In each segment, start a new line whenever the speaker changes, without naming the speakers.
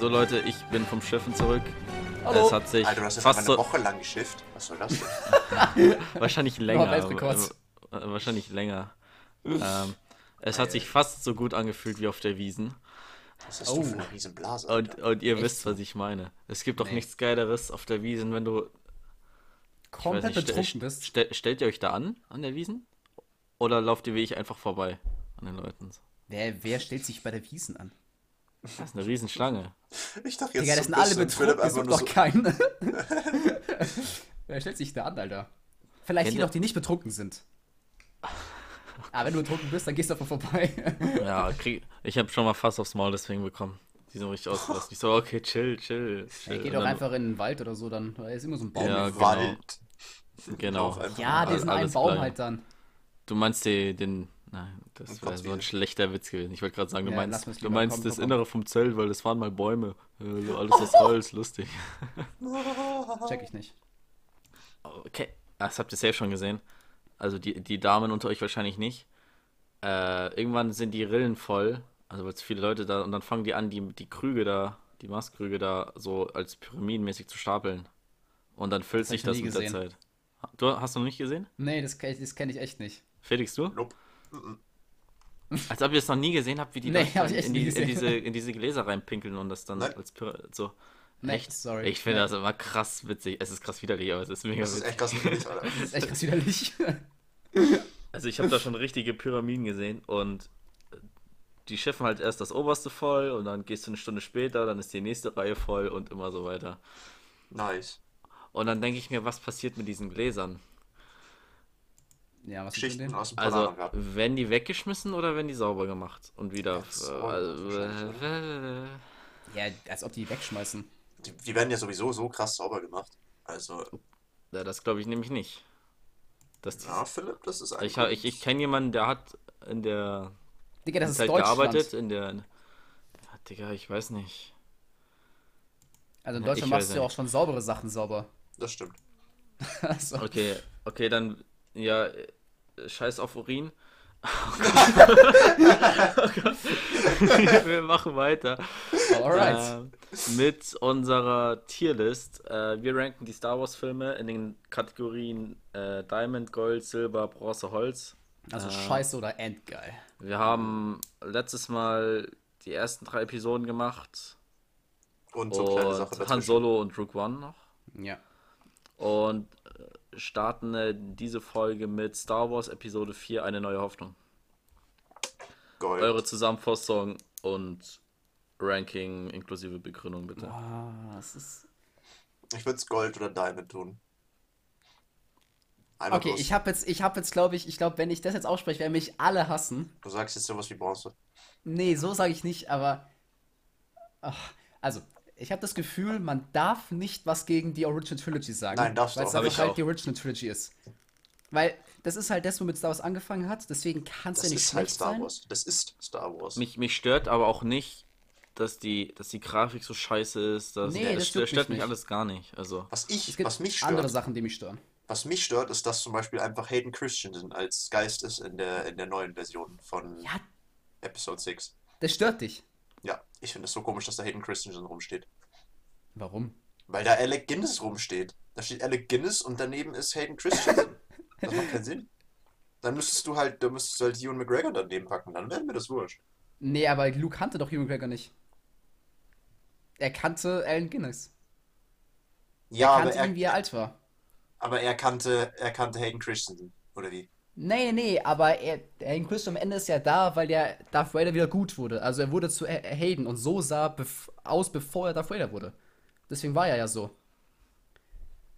So Leute, ich bin vom Schiffen zurück.
Hallo.
Es hat sich
Alter, du hast jetzt
fast
eine
so,
Woche lang geschifft. Was soll das denn?
wahrscheinlich länger. Äh, wahrscheinlich länger. ähm, es hat sich fast so gut angefühlt wie auf der Wiesen.
Was hast
Oh.
du für eine riesen Blase?
Und, und ihr
Echt
wisst, was ich meine. Es gibt doch
Nee.
nichts Geileres auf der Wiesen, wenn du.
Komplett
nicht,
betrunken bist.
ste- stellt ihr euch da an, an der Wiesen? Oder lauft ihr wie ich einfach vorbei an den Leuten?
Wer, wer stellt sich bei der Wiesen an?
Das ist eine Riesenschlange.
Ich dachte jetzt
Digga, das
so
sind alle betrunken, es gibt doch
so,
keinen. wer stellt sich da an, Alter? Vielleicht
Kennt
die noch, die nicht betrunken sind. Aber wenn du betrunken bist, dann gehst du einfach vorbei.
Ja, krieg, ich habe schon mal fast aufs Maul deswegen bekommen. Die sind richtig ausgelassen. Ich so, okay, chill, chill. chill.
Ey, geh doch einfach in den Wald oder so, dann da ist immer so ein Baum.
Ja,
Ja,
genau.
Wald.
Genau.
Ja diesen einen Baum
klar.
halt dann.
Du meinst die, den. Nein, das wäre so ein schlechter Witz gewesen. Ich wollte gerade sagen, du
Ja,
meinst, du meinst
Komm,
das
komm, komm.
Innere vom Zelt, weil das waren mal Bäume. Äh, so alles aus Holz, lustig.
Check ich nicht.
Okay, das habt ihr safe schon gesehen. Also die, die Damen unter euch wahrscheinlich nicht. Äh, irgendwann sind die Rillen voll, also weil zu viele Leute da, und dann fangen die an, die, die Krüge da, die Maßkrüge da so als pyramidenmäßig zu stapeln. Und dann füllt
Das
sich das mit der
gesehen.
Zeit. Du hast du noch nicht gesehen?
Nee, das, das kenne ich echt nicht.
Felix, du?
Nope.
Als ob ihr es noch nie gesehen habt, wie die
Nee, echt
in, die, in, diese, in diese Gläser reinpinkeln und das dann
Nein.
als Pyra so.
Nee,
Echt?
sorry.
Ich finde
Nee.
das immer krass witzig. Es ist krass widerlich, aber es ist mega
Das ist
witzig.
echt krass niedlich, Alter.
Das ist echt krass widerlich.
Also ich habe da schon richtige Pyramiden gesehen und die schiffen halt erst das oberste voll und dann gehst du eine Stunde später, dann ist die nächste Reihe voll und immer so weiter.
Nice.
Und dann denke ich mir, was passiert mit diesen Gläsern?
Ja, was ist
Geschichten aus dem
Also werden die weggeschmissen oder werden die sauber gemacht und wieder?
Jetzt
äh, also, äh,
Ja, als ob die wegschmeißen.
Die, die werden ja sowieso so krass sauber gemacht. Also,
ja, das glaube ich nämlich nicht. Dass die,
ja, Philipp, das ist
ich ich, ich kenne jemanden, der hat in der
Digga, das ist
Zeit
Deutschland.
gearbeitet, in der. Ja, Digga, ich weiß nicht.
Also in
Ja,
Deutschland
ich
machst du ja auch schon saubere Sachen sauber.
Das stimmt.
also,
Okay, okay, dann, ja, äh, scheiß auf Urin. Oh Gott. Wir machen weiter.
alright.
Ähm, mit unserer Tierlist. Äh, wir ranken die Star Wars Filme in den Kategorien äh, Diamond, Gold, Silber, Bronze, Holz.
also
äh,
scheiße oder endgeil.
Wir haben letztes Mal die ersten drei Episoden gemacht.
Und so kleine Sache
Und Han. Solo und Rook One noch.
Ja.
Und äh, starten äh, diese Folge mit Star Wars Episode 4, eine neue Hoffnung.
Gold.
Eure Zusammenfassung und Ranking inklusive Begründung bitte.
Ah, das ist.
Ich würde es Gold oder Diamond tun. Einmal
Okay,
bloß.
ich habe jetzt, ich habe jetzt, glaube ich, ich glaube, wenn ich das jetzt ausspreche, werden mich alle hassen.
Du sagst jetzt sowas wie Bronze.
Nee, so sage ich nicht, aber. Ach, also, ich habe das Gefühl, man darf nicht was gegen die Original Trilogy sagen.
Nein, darfst du
Weil
auch
es
Hab ich
halt
auch.
die Original Trilogy ist. Weil das ist halt das, womit Star Wars angefangen hat, deswegen kann es
Das
ja nicht
ist halt
schlecht
Star
sein.
Wars. Das ist Star Wars.
Mich, mich stört aber auch nicht, dass die, dass die Grafik so scheiße ist. Dass,
Nee, das
es
stört
stört
mich
mich
nicht.
alles gar nicht. Also,
Was ich,
Es gibt
was mich
andere
stört,
Sachen, die mich stören.
was mich stört, ist, dass zum Beispiel einfach Hayden Christensen als Geist ist in der, in der neuen Version von
Ja,
Episode 6.
das stört dich.
Ja, ich finde es so komisch, dass da Hayden Christensen rumsteht.
Warum?
Weil da Alec Guinness rumsteht. Da steht Alec Guinness und daneben ist Hayden Christensen. Das macht keinen Sinn. Dann müsstest du halt, da müsstest du halt Ewan McGregor daneben packen, dann wäre mir das wurscht.
Nee, aber Luke kannte doch Hugh McGregor nicht. Er kannte Allen Guinness.
Ja,
er
aber
kannte ihn,
er,
wie er alt war.
aber er kannte, er kannte Hayden Christensen, oder wie?
Nee, nee, nee, aber er, Hayden Christensen am Ende ist ja da, weil der Darth Vader wieder gut wurde. Also er wurde zu Ha- Hayden und so sah bef aus, bevor er Darth Vader wurde. Deswegen war er ja so.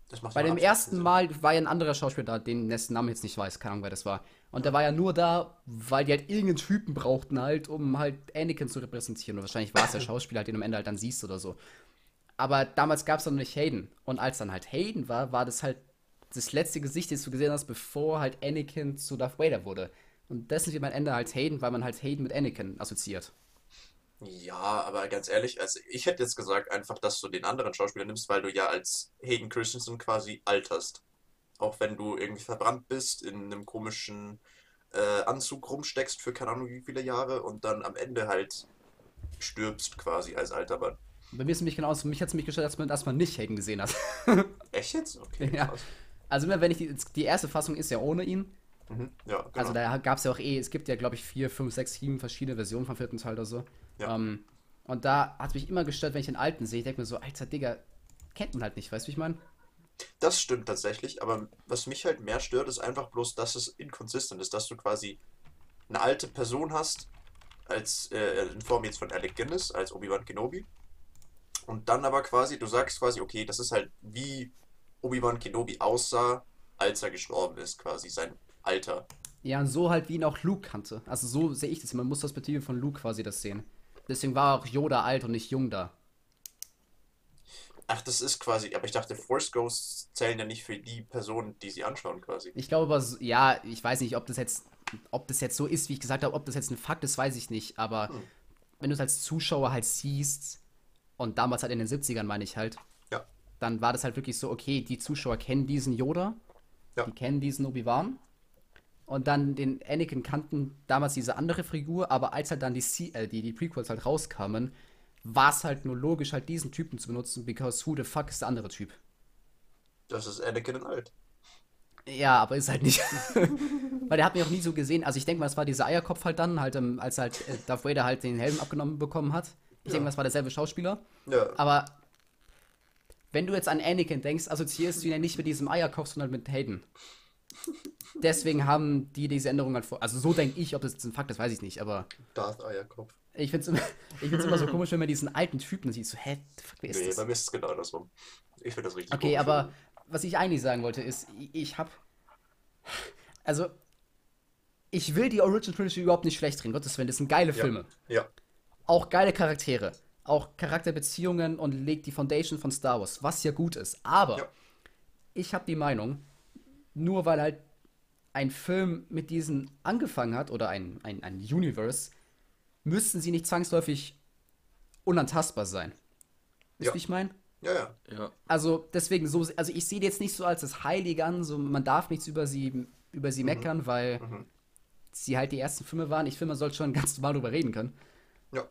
Das
Bei dem ersten
Sinn.
Mal war ja ein anderer Schauspieler da, den dessen Namen ich jetzt nicht weiß, keine Ahnung, wer das war. Und der war ja nur da, weil die halt irgendeinen Typen brauchten halt, um halt Anakin zu repräsentieren. Und wahrscheinlich war es der Schauspieler, halt, den du am Ende halt dann siehst oder so. Aber damals gab es noch nicht Hayden. Und als dann halt Hayden war, war das halt das letzte Gesicht, das du gesehen hast, bevor halt Anakin zu Darth Vader wurde. Und deswegen wird man Ende halt Hayden, weil man halt Hayden mit Anakin assoziiert.
Ja, aber ganz ehrlich, also ich hätte jetzt gesagt einfach, dass du den anderen Schauspieler nimmst, weil du ja als Hayden Christensen quasi alterst. Auch wenn du irgendwie verbrannt bist, in einem komischen äh, Anzug rumsteckst für keine Ahnung wie viele Jahre und dann am Ende halt stirbst quasi als alter Mann.
Bei mir ist es nämlich genauso. Mich hat es mich gestört, dass man, dass man nicht Hayden gesehen hat.
Echt jetzt? Okay,
Ja.
krass.
Also immer wenn ich die, die erste Fassung ist ja ohne ihn.
Mhm. Ja, genau.
Also da gab es ja auch eh, es gibt ja glaube ich vier, fünf, sechs, sieben verschiedene Versionen vom vierten Teil oder so.
Ja.
Ähm, und da hat mich immer gestört, wenn ich den alten sehe. Ich denke mir so, alter Digga, kennt man halt nicht, weißt du, wie ich meine?
Das stimmt tatsächlich, aber was mich halt mehr stört, ist einfach bloß, dass es inconsistent ist, dass du quasi eine alte Person hast, als äh, in Form jetzt von Alec Guinness, als Obi-Wan Kenobi. Und dann aber quasi, du sagst quasi, okay, das ist halt wie Obi-Wan Kenobi aussah, als er gestorben ist, quasi sein Alter.
Ja, und so halt wie ihn auch Luke kannte. Also so sehe ich das. Man muss das Perspektive von Luke quasi das sehen. Deswegen war auch Yoda alt und nicht jung da.
Ach, das ist quasi, aber ich dachte, Force Ghosts zählen ja nicht für die Personen, die sie anschauen, quasi.
Ich glaube aber, ja, ich weiß nicht, ob das jetzt, ob das jetzt so ist, wie ich gesagt habe, ob das jetzt ein Fakt ist, weiß ich nicht. Aber
Hm.
wenn du es als Zuschauer halt siehst, und damals halt in den 70ern meine ich halt. Dann war das halt wirklich so, okay, die Zuschauer kennen diesen Yoda,
Ja.
die kennen diesen Obi-Wan. Und dann den Anakin kannten damals diese andere Figur, aber als halt dann die, C äh, die, die Prequels halt rauskamen, war es halt nur logisch, halt diesen Typen zu benutzen, because who the fuck ist der andere Typ?
Das ist Anakin in alt.
Ja, aber ist halt nicht. Weil der hat mich auch nie so gesehen. Also ich denke mal, es war dieser Eierkopf halt dann, halt, ähm, als halt äh, Darth Vader halt den Helm abgenommen bekommen hat. Ich
Ja.
denke mal, es war derselbe Schauspieler.
Ja,
Aber wenn du jetzt an Anakin denkst, assoziierst du ihn ja nicht mit diesem Eierkopf, sondern mit Hayden. Deswegen haben die diese Änderung halt vor. Also so denke ich, ob das jetzt ein Fakt ist, weiß ich nicht. Aber
Darth Eierkopf.
ich finde es immer, ich find's immer so komisch, wenn man diesen alten Typen sieht. So, hä, fuck, wer ist
Nee,
das?
bei mir ist es genau andersrum. Ich finde das richtig
Okay, aber was ich eigentlich sagen wollte ist, ich, ich habe also ich will die Original Trilogy überhaupt nicht schlecht reden, Gottes Willen, das sind geile
Ja.
Filme.
Ja,
Auch geile Charaktere, auch Charakterbeziehungen und legt die Foundation von Star Wars, was ja gut ist. Aber
Ja.
ich habe die Meinung, nur weil halt ein Film mit diesen angefangen hat oder ein, ein, ein Universe, müssten sie nicht zwangsläufig unantastbar sein. Wisst
Ja.
wie ich meine?
ja, ja.
Ja.
Also deswegen so, also ich sehe die jetzt nicht so als das Heilige an, so man darf nichts über sie über sie meckern, weil
Mhm.
sie halt die ersten Filme waren. Ich finde, man sollte schon ganz normal drüber reden können.
Ja.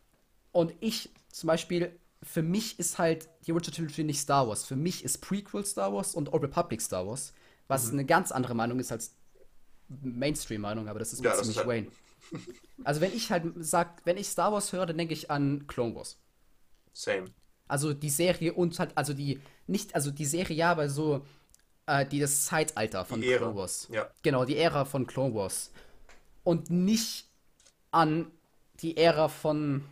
Und ich zum Beispiel, für mich ist halt die Original Trilogy nicht Star Wars. Für mich ist Prequel Star Wars und Old Republic Star Wars, was
Mhm.
eine ganz andere Meinung ist als Mainstream-Meinung, aber das ist
Ja,
ziemlich
halt-
Wayne. Also wenn ich halt sag, wenn ich Star Wars höre, dann denke ich an Clone Wars.
Same.
Also die Serie und halt, also die, nicht, also die Serie ja, aber so äh, die das Zeitalter von
Die.
Clone Wars.
Ja.
Genau, die Ära von Clone Wars. Und nicht an die Ära von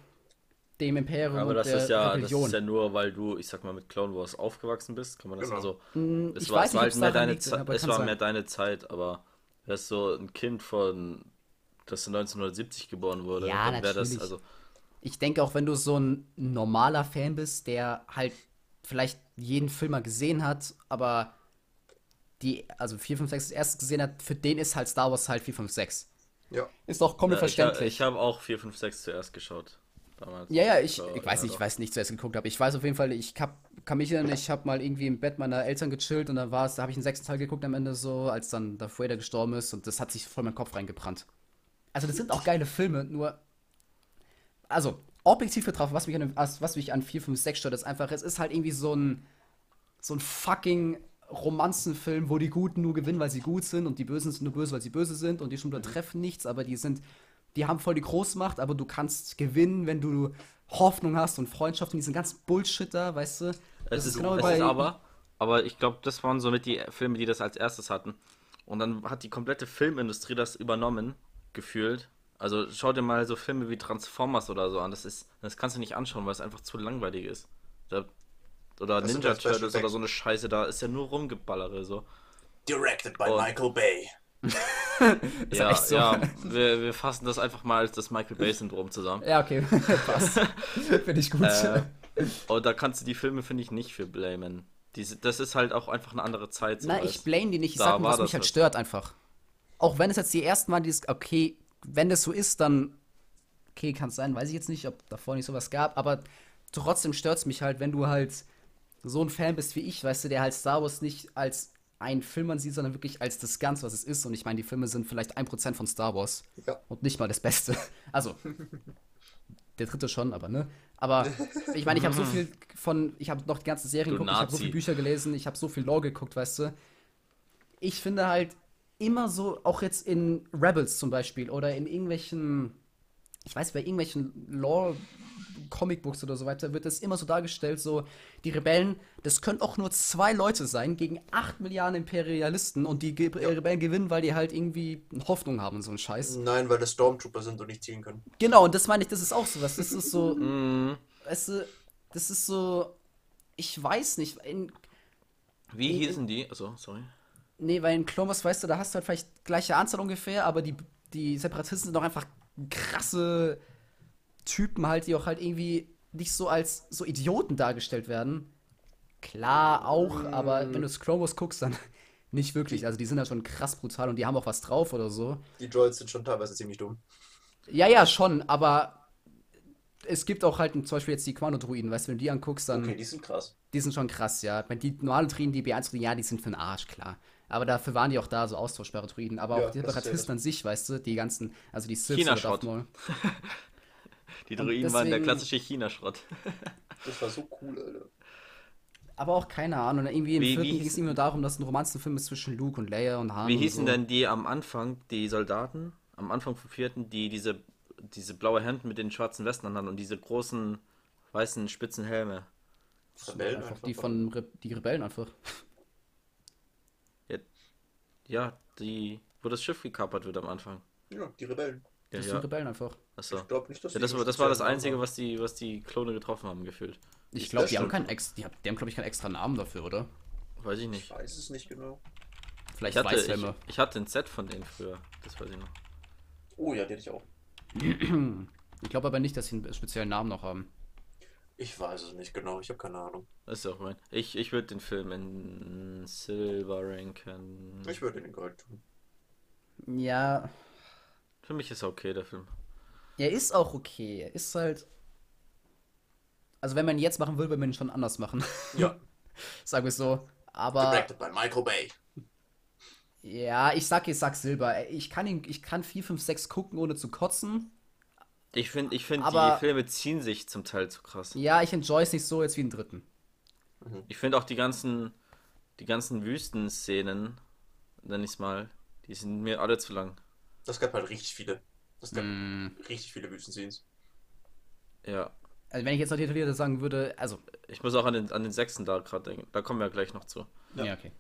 dem Imperium
Aber
und
das
der
ist ja, das ist ja nur, weil du, ich sag mal, mit Clone Wars aufgewachsen bist, kann man das
Genau.
also.
Hm,
Es
ich
war,
weiß
es
nicht,
halt mehr deine
liegt,
Zeit,
aber
es war
sein.
mehr deine Zeit, aber wärst so ein Kind von, das 1970 geboren wurde,
Ja,
dann wäre das,
natürlich.
also,
Ich denke auch, wenn du so ein normaler Fan bist, der halt vielleicht jeden Film mal gesehen hat, aber die, also 4, 5, 6 das erste gesehen hat, für den ist halt Star Wars halt 4, 5, 6.
Ja.
Ist doch komplett
ja, ich,
verständlich.
ich habe auch 4, 5, 6 zuerst geschaut. Damals.
Ja, ja, ich,
So,
ich weiß
ja,
nicht, ich weiß nicht, zuerst geguckt habe. Ich weiß auf jeden Fall, ich hab, kann mich erinnern, ich habe mal irgendwie im Bett meiner Eltern gechillt und dann war es, da habe ich den sechsten Teil geguckt am Ende so, als dann Darth Vader gestorben ist und das hat sich voll in meinen Kopf reingebrannt. Also das sind auch geile Filme, nur, also objektiv betrachtet, was mich an, was mich an 4, 5, 6 stört, ist einfach, es ist halt irgendwie so ein, so ein fucking Romanzenfilm, wo die Guten nur gewinnen, weil sie gut sind und die Bösen sind nur böse, weil sie böse sind und die schon treffen nichts, aber die sind, die haben voll die Großmacht, aber du kannst gewinnen, wenn du Hoffnung hast und Freundschaft und diesen ganzen Bullshit da, weißt du?
Es
Das
ist,
genau
es
bei-
ist aber, aber ich glaube, das waren somit die Filme, die das als erstes hatten. Und dann hat die komplette Filmindustrie das übernommen, gefühlt. Also schau dir mal so Filme wie Transformers oder so an. Das ist, das kannst du nicht anschauen, weil es einfach zu langweilig ist. Da, oder
Das
Ninja
ja Special
Turtles oder so eine Scheiße, da ist ja nur rumgeballere so.
Directed by
Und-
Michael Bay.
Ja,
echt so?
ja, wir, wir fassen das einfach mal als das Michael Bay-Syndrom zusammen.
Ja, okay, passt. Finde ich gut.
Äh, Und da kannst du die Filme, finde ich, nicht für blamen. Diese, das ist halt auch einfach eine andere Zeit. So
Na, ich blame die nicht, ich
da
sag nur, was mich halt
halt.
stört einfach. Auch wenn es jetzt die ersten waren, die es, okay, wenn das so ist, dann, okay, kann es sein, weiß ich jetzt nicht, ob davor nicht sowas gab, aber trotzdem stört es mich halt, wenn du halt so ein Fan bist wie ich, weißt du, der halt Star Wars nicht als einen Film ansieht, sondern wirklich als das Ganze, was es ist. Und ich meine, die Filme sind vielleicht ein Prozent von Star Wars
Ja.
und nicht mal das Beste. Also, der dritte schon, aber ne? Aber ich meine, ich habe so viel von, ich habe noch die ganze Serie
Du
geguckt, ich habe so viele Bücher gelesen, ich habe so viel Lore geguckt, weißt du. Ich finde halt immer so, auch jetzt in Rebels zum Beispiel oder in irgendwelchen, ich weiß, bei irgendwelchen Lore Comicbooks oder so weiter wird es immer so dargestellt, so die Rebellen, das können auch nur zwei Leute sein gegen acht Milliarden Imperialisten und die Ge Rebellen gewinnen, weil die halt irgendwie Hoffnung haben und so ein Scheiß.
Nein, weil das Stormtrooper sind und nicht zielen können.
Genau, und das meine ich, das ist auch so was. Das ist so,
Mm,
weißt du, das ist so, ich weiß nicht, in,
wie
In-
hießen die? Also, sorry.
nee, weil in Clone Wars, weißt du, da hast du halt vielleicht gleiche Anzahl ungefähr, aber die, die Separatisten sind doch einfach krasse Typen halt, die auch halt irgendwie nicht so als so Idioten dargestellt werden. Klar auch, aber wenn du das Clone Wars guckst, dann nicht wirklich. Also die sind ja schon krass brutal und die haben auch was drauf oder so.
Die Droids sind schon teilweise ziemlich dumm.
Ja, ja, schon, aber es gibt auch halt zum Beispiel jetzt die Quano-Druiden, weißt du, wenn du die anguckst, dann.
Okay, die sind krass.
Die sind schon krass, ja. Wenn die normalen Druiden, die B1-Druiden, ja, die sind für den Arsch, klar. Aber dafür waren die auch da, so austauschbare Druiden. Aber
Ja,
auch die
ja
Separatisten an sich, weißt du, die ganzen, also die Sith
China-Schrott.
Darth Maul.
Die Druiden waren der
deswegen-
klassische China-Schrott.
Das war so cool, Alter.
Aber auch keine Ahnung. Irgendwie im
Wie-
vierten ging es ihm nur darum, dass ein Romanzenfilm ist zwischen Luke und Leia und Han.
Wie
und
hießen
so.
denn die am Anfang, die Soldaten, am Anfang vom vierten, die diese, diese blaue Hemden mit den schwarzen Westen anhatten und diese großen weißen spitzen Helme?
Rebellen
einfach
einfach,
die von Re die Rebellen einfach.
Ja, die, wo das Schiff gekapert wird am Anfang.
Ja, die Rebellen.
Ja,
Das
ja.
sind Rebellen einfach.
Achso.
Ich glaube nicht, dass
Ja, das, das war das Einzige, was die, was die Klone getroffen haben, gefühlt.
Ich glaube, die haben keinen ex die haben, die haben glaube ich, keinen extra Namen dafür, oder?
Weiß ich nicht.
Ich weiß es nicht genau.
Vielleicht
Ich hatte, ich,
Weißhelme.
ich hatte ein Set von denen früher. Das weiß ich noch.
Oh ja, die hätte ich auch.
Ich glaube aber nicht, dass sie einen speziellen Namen noch haben.
Ich weiß es nicht genau, ich habe keine Ahnung.
Das ist auch mein. Ich, ich würde den Film in Silver ranken.
Ich würde den Gold tun.
Ja,
Für mich ist er okay, der Film.
er ist auch okay. Er ist halt. Also, wenn man ihn jetzt machen würde, würde man ihn schon anders machen.
Ja,
Sagen wir es so. Aber
directed by Michael Bay.
ja, ich sag, ich sag Silber. Ich kann ihn, ich kann 4, 5, 6 gucken, ohne zu kotzen.
Ich finde, ich find,
Aber-
die Filme ziehen sich zum Teil zu krass.
Ja, ich enjoy es nicht so jetzt wie den dritten.
Ich finde auch die ganzen, die ganzen Wüstenszenen, nenn ich's mal, die sind mir alle zu lang.
Das gab halt richtig viele. Das gab
Mm.
richtig viele Wüstenscenes.
Ja.
Also, wenn ich jetzt noch detaillierter sagen würde, also.
Ich muss auch an den, an den sechsten da gerade denken. Da kommen wir gleich noch zu.
Ja.
Ja, okay.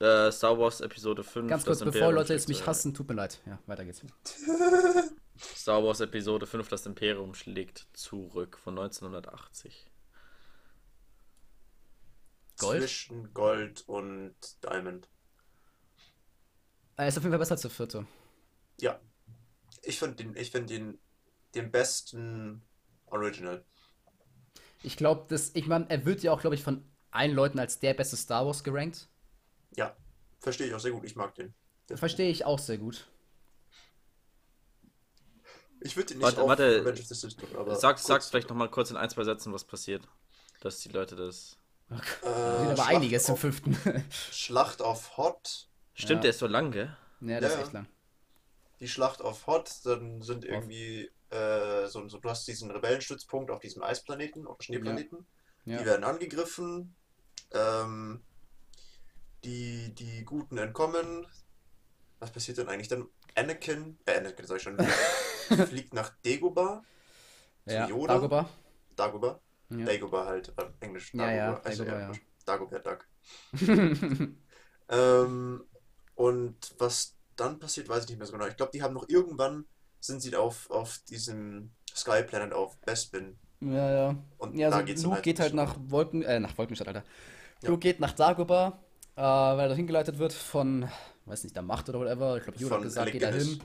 Äh, Star Wars Episode 5.
Ganz kurz,
das
bevor
Imperium
Leute jetzt mich hassen, tut mir leid. Ja, weiter geht's.
Star Wars Episode 5, das Imperium schlägt zurück von 1980.
Gold?
Zwischen Gold und Diamond.
Er ist auf jeden Fall besser als der vierte.
Ja. Ich finde den, ich find den, den besten Original.
Ich glaube, das, ich meine, er wird ja auch, glaube ich, von allen Leuten als der beste Star Wars gerankt.
Ja. Verstehe ich auch sehr gut. Ich mag den. Den-
Verstehe ich auch sehr gut.
Ich würde den nicht
Warte,
auf
warte.
Revenge of the Sith tun, aber
Sag,
kurz-
sag vielleicht nochmal kurz in ein, zwei Sätzen, was passiert. Dass die Leute das.
Äh,
Sind aber
Schlacht
einiges im
auf-
fünften.
Schlacht auf Hot.
Stimmt,
Ja.
der ist so lang, gell?
ja, das
Ja,
ist echt lang.
Die Schlacht auf Hot, dann sind irgendwie äh, so, so, du hast diesen Rebellenstützpunkt auf diesem Eisplaneten, auf dem Schneeplaneten.
Ja.
Die werden angegriffen. Ähm, die, die Guten entkommen. Was passiert denn eigentlich dann? Anakin, äh, Anakin sag ich schon, fliegt nach Dagobah. Zu
Ja,
Yoda.
Dagobah.
Dagobah.
Ja.
Dagobah halt, äh, Englisch.
Ja, ja,
also,
Dagobah, ja.
Dagobah Duck. Ähm, und was dann passiert, weiß ich nicht mehr so genau. Ich glaube, die haben noch irgendwann, sind sie auf, auf diesem Sky Planet auf Bespin.
Ja, ja.
Und
Ja,
da
also
geht's
Luke
dann
geht halt nach Wolken, äh, nach Wolkenstadt, Alter.
Ja.
Luke geht nach Dagobah, äh, weil er dorthin geleitet wird von, weiß nicht, der Macht oder whatever. Ich glaube, Yoda hat gesagt, geht
Guinness.
hin.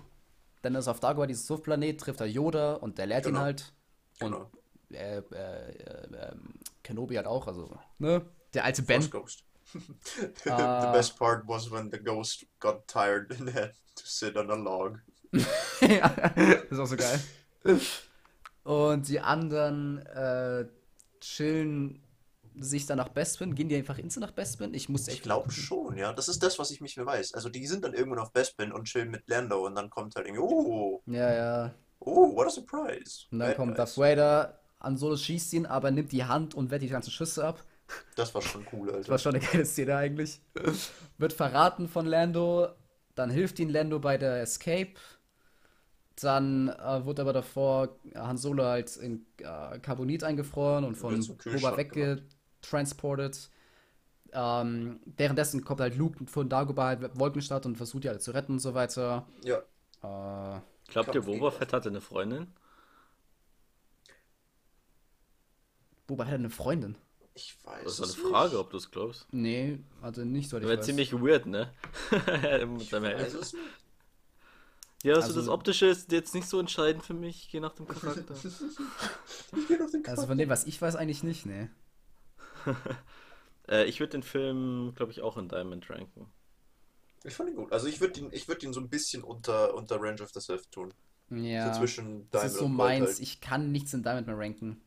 Dann ist auf Dagobah, dieses Suff-Planet, trifft er Yoda und der lehrt ihn
Genau.
halt. Und
Genau.
äh, äh, äh, ähm, Kenobi halt auch, also, ne? Der alte Ben.
Force Ghost. The
Ah.
best part was when the ghost got tired and had to sit on a log.
ja, das ist auch so geil. Und die anderen äh, chillen sich dann nach Bespin. Gehen die einfach instant nach Bespin? Ich muss
Ich glaube schon, ja. Das ist das, was ich mich mehr weiß. Also die sind dann irgendwann auf Bespin und chillen mit Lando und dann kommt halt irgendwie, oh,
Ja, ja.
Oh, what a surprise.
Und dann
Very
kommt
nice.
Darth Vader, Han Solo schießt ihn, aber nimmt die Hand und wehrt die ganzen Schüsse ab.
Das war schon cool,
Das
Alter.
war schon eine geile Szene eigentlich. Wird verraten von Lando, dann hilft ihn Lando bei der Escape. Dann äh, wird aber davor Han Solo halt in äh, Carbonit eingefroren und von Boba
Kühlschrank
weggetransportet. Ähm, währenddessen kommt halt Luke von Dagobah halt Wolkenstadt und versucht die alle zu retten und so weiter.
Ja.
Äh,
Glaubt ihr, Boba Fett hatte eine Freundin?
Boba hat eine Freundin.
Ich weiß
Das ist eine Frage,
nicht.
ob du es glaubst.
Nee, also nicht so.
Das wäre ziemlich weird, ne? Mit seinem
Ich weiß
Elf.
es nicht.
Ja, also,
Also-
das Optische ist jetzt nicht so entscheidend für mich, je nach dem Charakter.
Ich geh auf den
Also
Kopf.
von dem, was ich weiß, eigentlich nicht, nee.
äh, ich würde den Film, glaube ich, auch in Diamond ranken.
Ich fand ihn gut. Also ich würde ihn, ich würde ihn so ein bisschen unter, unter Range of the Sith tun.
Ja.
So zwischen
Das
Diamond
ist so meins.
halt.
Ich kann nichts in Diamond mehr ranken.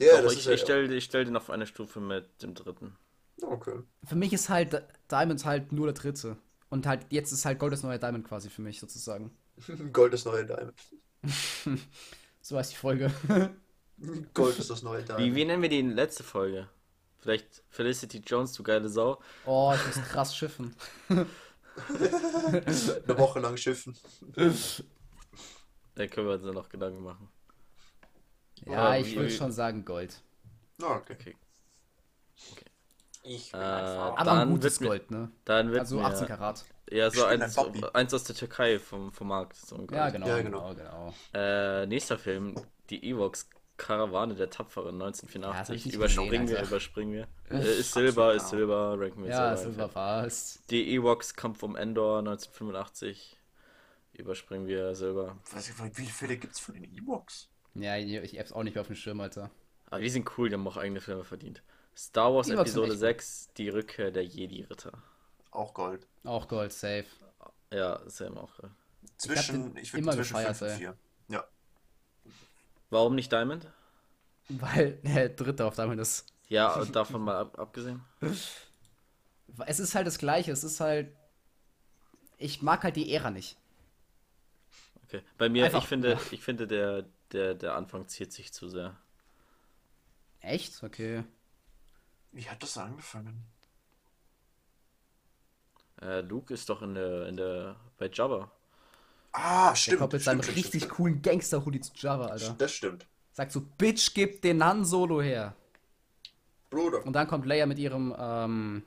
Ja,
Aber
das
ich,
ist ja.
ich stelle ich stell den auf eine Stufe mit dem dritten.
Okay.
Für mich ist halt Di- Diamond halt nur der dritte. Und halt jetzt ist halt Gold das neue Diamond quasi für mich sozusagen.
Gold ist neue Diamond.
So heißt die Folge.
Gold ist das neue
Wie,
Diamond.
wie nennen wir die letzte Folge? Vielleicht Felicity Jones, du geile Sau.
Oh, ich muss krass schiffen.
Eine Woche lang schiffen.
Da können wir uns ja noch Gedanken machen.
Ja, ich würde schon sagen Gold.
Ah, okay.
Okay.
Ich
Äh,
Aber
Dann
ein gutes
mir-
Gold, ne?
Dann wird
Also
mir,
18 Karat.
Ja, so
Ich bin
eins, eins aus der Türkei vom, vom Markt. So ein
Ja,
Gold.
genau,
Ja,
genau,
genau.
genau.
Äh, nächster Film, die Ewoks Karawane der Tapferen
Ja, das hab ich
1984.
nicht
überspringen
gesehen,
wir, überspringen wir. Äh, ist Silber, ist Silber, ranken wir
Ja,
Silber.
Silber fast.
Die Ewoks Kampf um Endor 1985. Überspringen wir Silber.
Weiß ich, wie viele gibt es von den E-Box?
Ja, ich ich hab's auch nicht mehr auf dem Schirm, Alter.
Aber die sind cool, die haben auch eigene Filme verdient. Star Wars Episode
echt
6, die Rückkehr der Jedi-Ritter.
Auch Gold.
Auch Gold, safe.
Ja, Sam auch. äh.
Zwischen,
den
ich, würde
immer
zwischen
gefeiert,
5 und
ey.
4. Ja.
Warum nicht Diamond?
Weil der dritte auf Diamond ist.
Ja, davon mal ab, abgesehen.
Es ist halt das Gleiche. Es ist halt. Ich mag halt die Ära nicht.
Okay. Bei mir,
Einfach,
ich finde,
ja.
ich finde der, der, der Anfang zieht sich zu sehr.
Echt? Okay.
Wie hat das angefangen?
Äh, Luke ist doch in der, in der, bei Jabba.
Ah,
Der
stimmt.
kommt mit seinem
stimmt,
richtig
stimmt,
coolen Gangster-Hoodie zu Java, Alter.
stimmt. Das stimmt.
Sagt so, Bitch, gib den Han Solo her.
Bruder.
Und dann kommt Leia mit ihrem, ähm,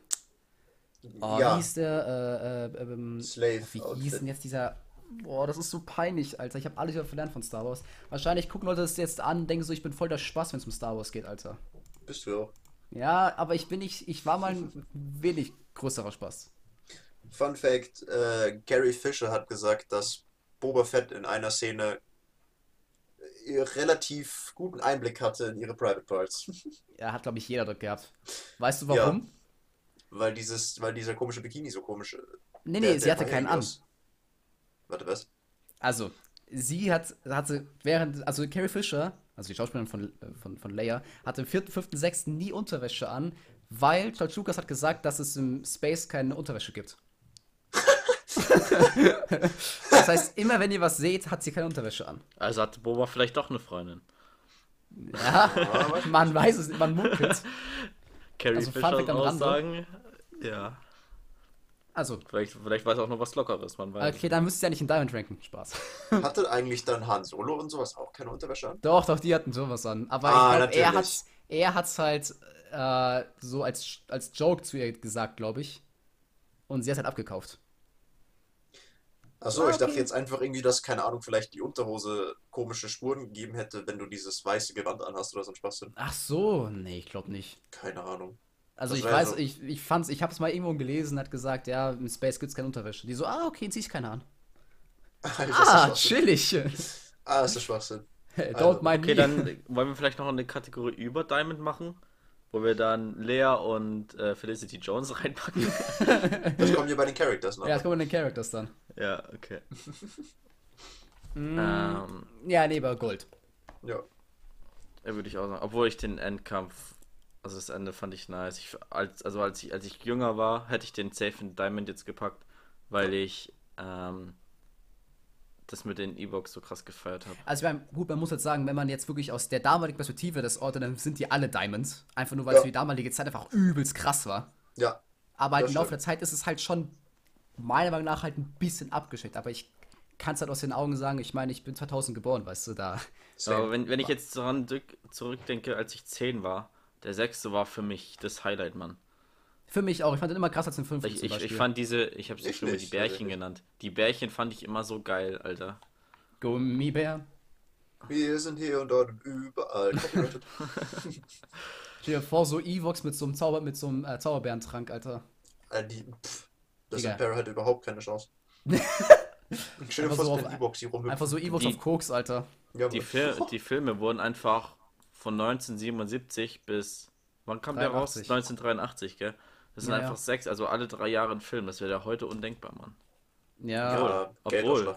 oh,
ja.
wie hieß der, äh, äh, ähm,
Slave
wie hieß denn jetzt dieser, boah, das ist so peinlich, Alter. Ich habe alles wieder verlernt von Star Wars. Wahrscheinlich gucken Leute das jetzt an und denken so, ich bin voll der Spaß, wenn es um Star Wars geht, Alter.
Bist du auch.
Ja, aber ich bin nicht, ich war mal ein wenig größerer Spaß.
Fun Fact: äh, Gary Fisher hat gesagt, dass Boba Fett in einer Szene äh, relativ guten Einblick hatte in ihre Private Parts.
Ja, hat, glaube ich, jeder dort gehabt. Weißt du warum?
weil dieses, weil dieser komische Bikini so komisch. äh,
Nee,
der-
nee, sie
der
hatte
war
keinen
irgendwie
an.
aus- Warte, was?
Also, sie hat, hatte während, also Carrie Fisher, also die Schauspielerin von, äh, von, von Leia, hatte im vierten, fünften, sechsten nie Unterwäsche an, weil George Lucas hat gesagt, dass es im Space keine Unterwäsche gibt. das heißt, immer wenn ihr was seht, hat sie keine Unterwäsche an.
Also hat Boba vielleicht doch eine Freundin.
Ja, man weiß es nicht, man munkelt.
Carrie
Also,
Fisher. Aussagen. Ja.
Also,
Vielleicht, vielleicht weiß er auch noch was Lockeres, man weiß.
okay, dann müsst ihr ja nicht in Diamond ranken. Spaß.
Hatte eigentlich dann Han Solo und sowas auch keine Unterwäsche an?
Doch, doch, die hatten sowas an. Aber
Ah,
ich glaube, er hat's, er hat's halt äh, so als, als Joke zu ihr gesagt, glaube ich. Und sie hat halt abgekauft.
Achso,
Ah,
ich dachte
okay.
jetzt einfach irgendwie, dass, keine Ahnung, vielleicht die Unterhose komische Spuren gegeben hätte, wenn du dieses weiße Gewand anhast oder so ein Schwachsinn.
Ach so, nee, ich glaube nicht.
Keine Ahnung.
Also
Das
ich weiß,
so.
ich, ich fand's, ich hab's mal irgendwo gelesen, hat gesagt, ja, im Space gibt's keine Unterwäsche. Die so, ah, okay, zieh ich keine an.
Ist
Ah,
das
chillig.
Ah, ist das Schwachsinn.
Hey,
Also,
Don't mind
Okay,
me.
dann wollen wir vielleicht noch eine Kategorie über Diamond machen, wo wir dann Lea und äh, Felicity Jones reinpacken.
Das kommt hier bei den Characters noch.
Ja, jetzt kommen wir in den Characters dann.
ja, okay.
Mm,
Ähm,
ja, nee, aber Gold.
Ja.
Ja, würde ich auch sagen. Obwohl ich den Endkampf, also das Ende fand ich nice. Ich, als, also als ich, als ich jünger war, hätte ich den Safe in Diamond jetzt gepackt, weil ich ähm, das mit den E-Box so krass gefeiert habe.
Also, ich mein, gut, man muss jetzt sagen, wenn man jetzt wirklich aus der damaligen Perspektive das ordnet, dann sind die alle Diamonds. Einfach nur, weil
Ja.
es für die damalige Zeit einfach übelst krass war.
Ja,
Aber halt im Laufe der Zeit ist es halt schon meiner Meinung nach halt ein bisschen abgeschickt. Aber ich kann es halt aus den Augen sagen, ich meine, ich bin 2000 geboren, weißt du, da.
same.
Aber wenn, wenn ich jetzt daran zurück- zurückdenke, als ich 10 war, der sechste war für mich das Highlight, Mann.
Für mich auch. Ich fand den immer krasser als den fünften
Ich,
zum
ich, ich fand diese, ich habe sie schon mal die
nicht,
Bärchen
tatsächlich.
genannt. Die Bärchen fand ich immer so geil, Alter.
Gummibär.
Wir sind hier und dort und überall. Copyrighted.
Stell dir vor, so Evox mit so einem Zauber, mit so einem äh, Zauberbeerentrank, Alter.
äh, die, pff, das
Digga.
Imperial hat überhaupt keine Chance. Stell dir
Einfach
vor,
so
E-Box hier rum.
Einfach so Evox auf Koks, Alter.
Ja,
Die. Fil die Filme wurden einfach von 1977 bis. Wann kam der raus?
83.
1983, gell? Das sind
Ja, ja.
einfach sechs, also alle drei Jahre ein Film. Das wäre ja heute undenkbar, Mann.
Ja,
ja,
obwohl-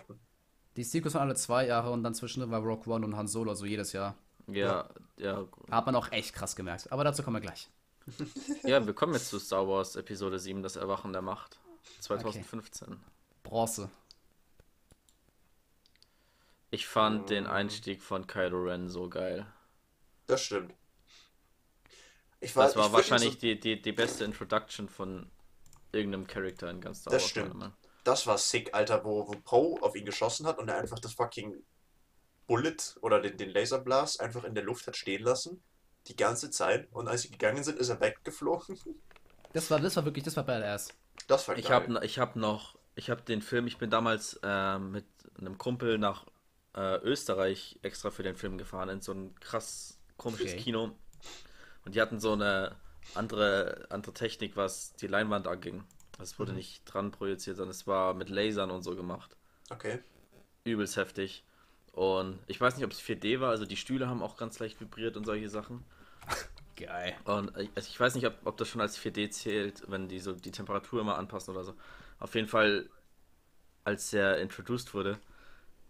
die Sequels waren alle zwei Jahre und dann zwischendrin war Rock One und Han Solo, also jedes Jahr.
Ja, ja.
Hat man auch echt krass gemerkt. Aber dazu kommen wir gleich.
Ja, wir kommen jetzt zu Star Wars Episode 7, das Erwachen der Macht. 2015.
Bronze.
Ich fand den Einstieg von Kylo Ren so geil.
Das stimmt. Ich war,
Das war
ich
wahrscheinlich
so,
die, die, die beste Introduction von irgendeinem Charakter in ganz Star
Das
Wars.
stimmt. Das war sick, Alter, wo, wo Poe auf ihn geschossen hat und er einfach das fucking Bullet oder den, den Laserblast einfach in der Luft hat stehen lassen. Die ganze Zeit. Und als sie gegangen sind, ist er weggeflogen.
Das war, das war wirklich, das war badass.
Das war
Ich
geil.
habe ich hab noch, ich habe den Film, ich bin damals äh, mit einem Kumpel nach äh, Österreich extra für den Film gefahren, in so ein krass komisches
Okay.
Kino. Und die hatten so eine andere, andere Technik, was die Leinwand anging. Das wurde nicht dran projiziert, sondern es war mit Lasern und so gemacht.
Okay.
Übelst heftig. Und ich weiß nicht, ob es 4D war, also die Stühle haben auch ganz leicht vibriert und solche Sachen.
Geil.
Und äh, also ich weiß nicht, ob, ob das schon als 4D zählt, wenn die so die Temperatur immer anpassen oder so. Auf jeden Fall, als er introduced wurde,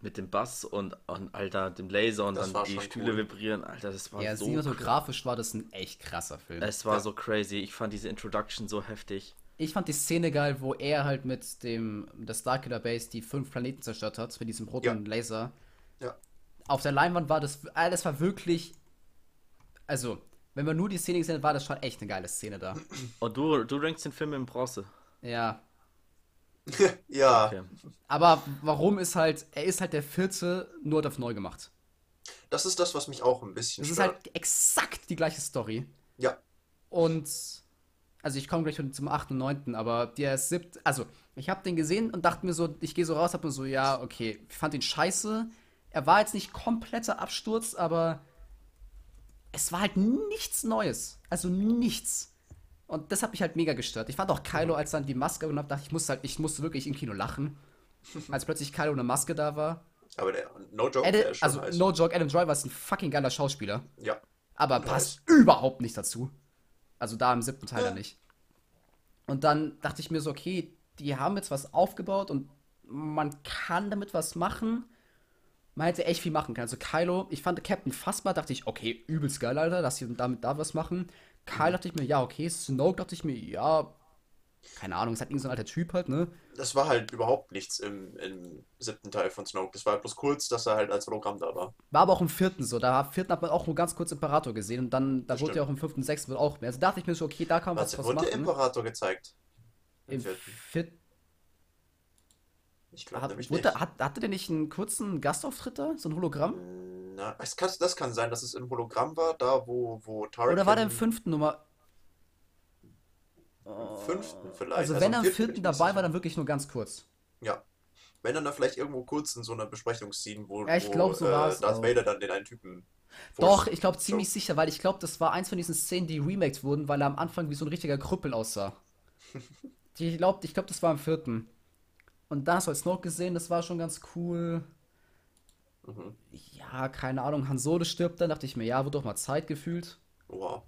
mit dem Bass und, und Alter, dem Laser und
Das
dann die Stühle
cool.
vibrieren, Alter, das war
Ja,
so
cinematografisch war das ein echt krasser Film.
Es war
Ja.
so crazy. Ich fand diese Introduction so heftig.
Ich fand die Szene geil, wo er halt mit dem der Starkiller Base die fünf Planeten zerstört hat, mit diesem roten
Ja.
Laser.
Ja.
Auf der Leinwand war das, ah, das war wirklich, also, wenn man nur die Szene gesehen hat, war das schon echt eine geile Szene da.
Und du, du rankst den Film in Bronze.
Ja.
ja,
Okay.
Aber warum ist halt, er ist halt der vierte, nur halt auf neu gemacht.
das ist das, was mich auch ein bisschen
Es ist halt exakt die gleiche Story.
Ja,
Und, also ich komme gleich schon zum 8. und 9., aber der siebte, also ich habe den gesehen und dachte mir so, ich gehe so raus, hab mir so, ja, okay, ich fand ihn scheiße. Er war jetzt nicht kompletter Absturz, aber es war halt nichts Neues. Also nichts. Und das hat mich halt mega gestört. Ich fand auch Kylo, als dann die Maske und hab, dachte ich, musste halt, ich musste wirklich im Kino lachen. Als plötzlich Kylo ohne Maske da war.
aber der, no joke,
Adam, also,
heiß.
no joke, Adam Driver ist ein fucking geiler Schauspieler.
Ja,
Aber
Nice.
passt überhaupt nicht dazu. Also da im siebten Teil
Ja.
ja nicht. Und dann dachte ich mir so, okay, die haben jetzt was aufgebaut und man kann damit was machen. Man hätte echt viel machen können. Also Kylo, ich fand Captain Phasma, dachte ich, okay, übelst geil, Alter, dass sie damit da was machen. Kyle dachte ich mir, ja, okay. Snoke dachte ich mir, ja, keine Ahnung, ist halt irgend so ein alter Typ halt, ne?
das war halt überhaupt nichts im, im siebten Teil von Snoke. Das war bloß kurz, dass er halt als Hologramm da war.
War aber auch im vierten so. Da im vierten hat man auch nur ganz kurz Imperator gesehen und dann, da
Das
wurde
stimmt.
ja auch im fünften, sechsten auch mehr. Also dachte ich mir so, okay, da kann man was, was
wurde der
machen.
Imperator gezeigt?
Im
vierten?
vierten.
Ich glaube
Hat,
nämlich
wurde,
nicht.
hat, hatte der nicht einen kurzen Gastauftritt da? So ein Hologramm?
Na, es kann, das kann sein, dass es im Hologramm war, da wo, wo Tarkin...
Oder war der im fünften Nummer?
fünften vielleicht.
Also, wenn er im vierten dabei war, dann wirklich nur ganz kurz.
Ja. Wenn dann da vielleicht irgendwo kurz in so einer Besprechungsszene, wo,
Ja, ich
wo
glaub, so war's
Darth
auch.
Vader dann den einen Typen...
Doch, ich glaube ziemlich
so.
sicher, weil ich glaube, das war eins von diesen Szenen, die remaked wurden, weil er am Anfang wie so ein richtiger Krüppel aussah. Ich glaube, ich glaub, das war im vierten. Und da hast du als Snoke gesehen, das war schon ganz cool.
Mhm.
Ja, keine Ahnung, Han Solo stirbt dann, dachte ich mir, ja, wird doch mal Zeit gefühlt.
Wow.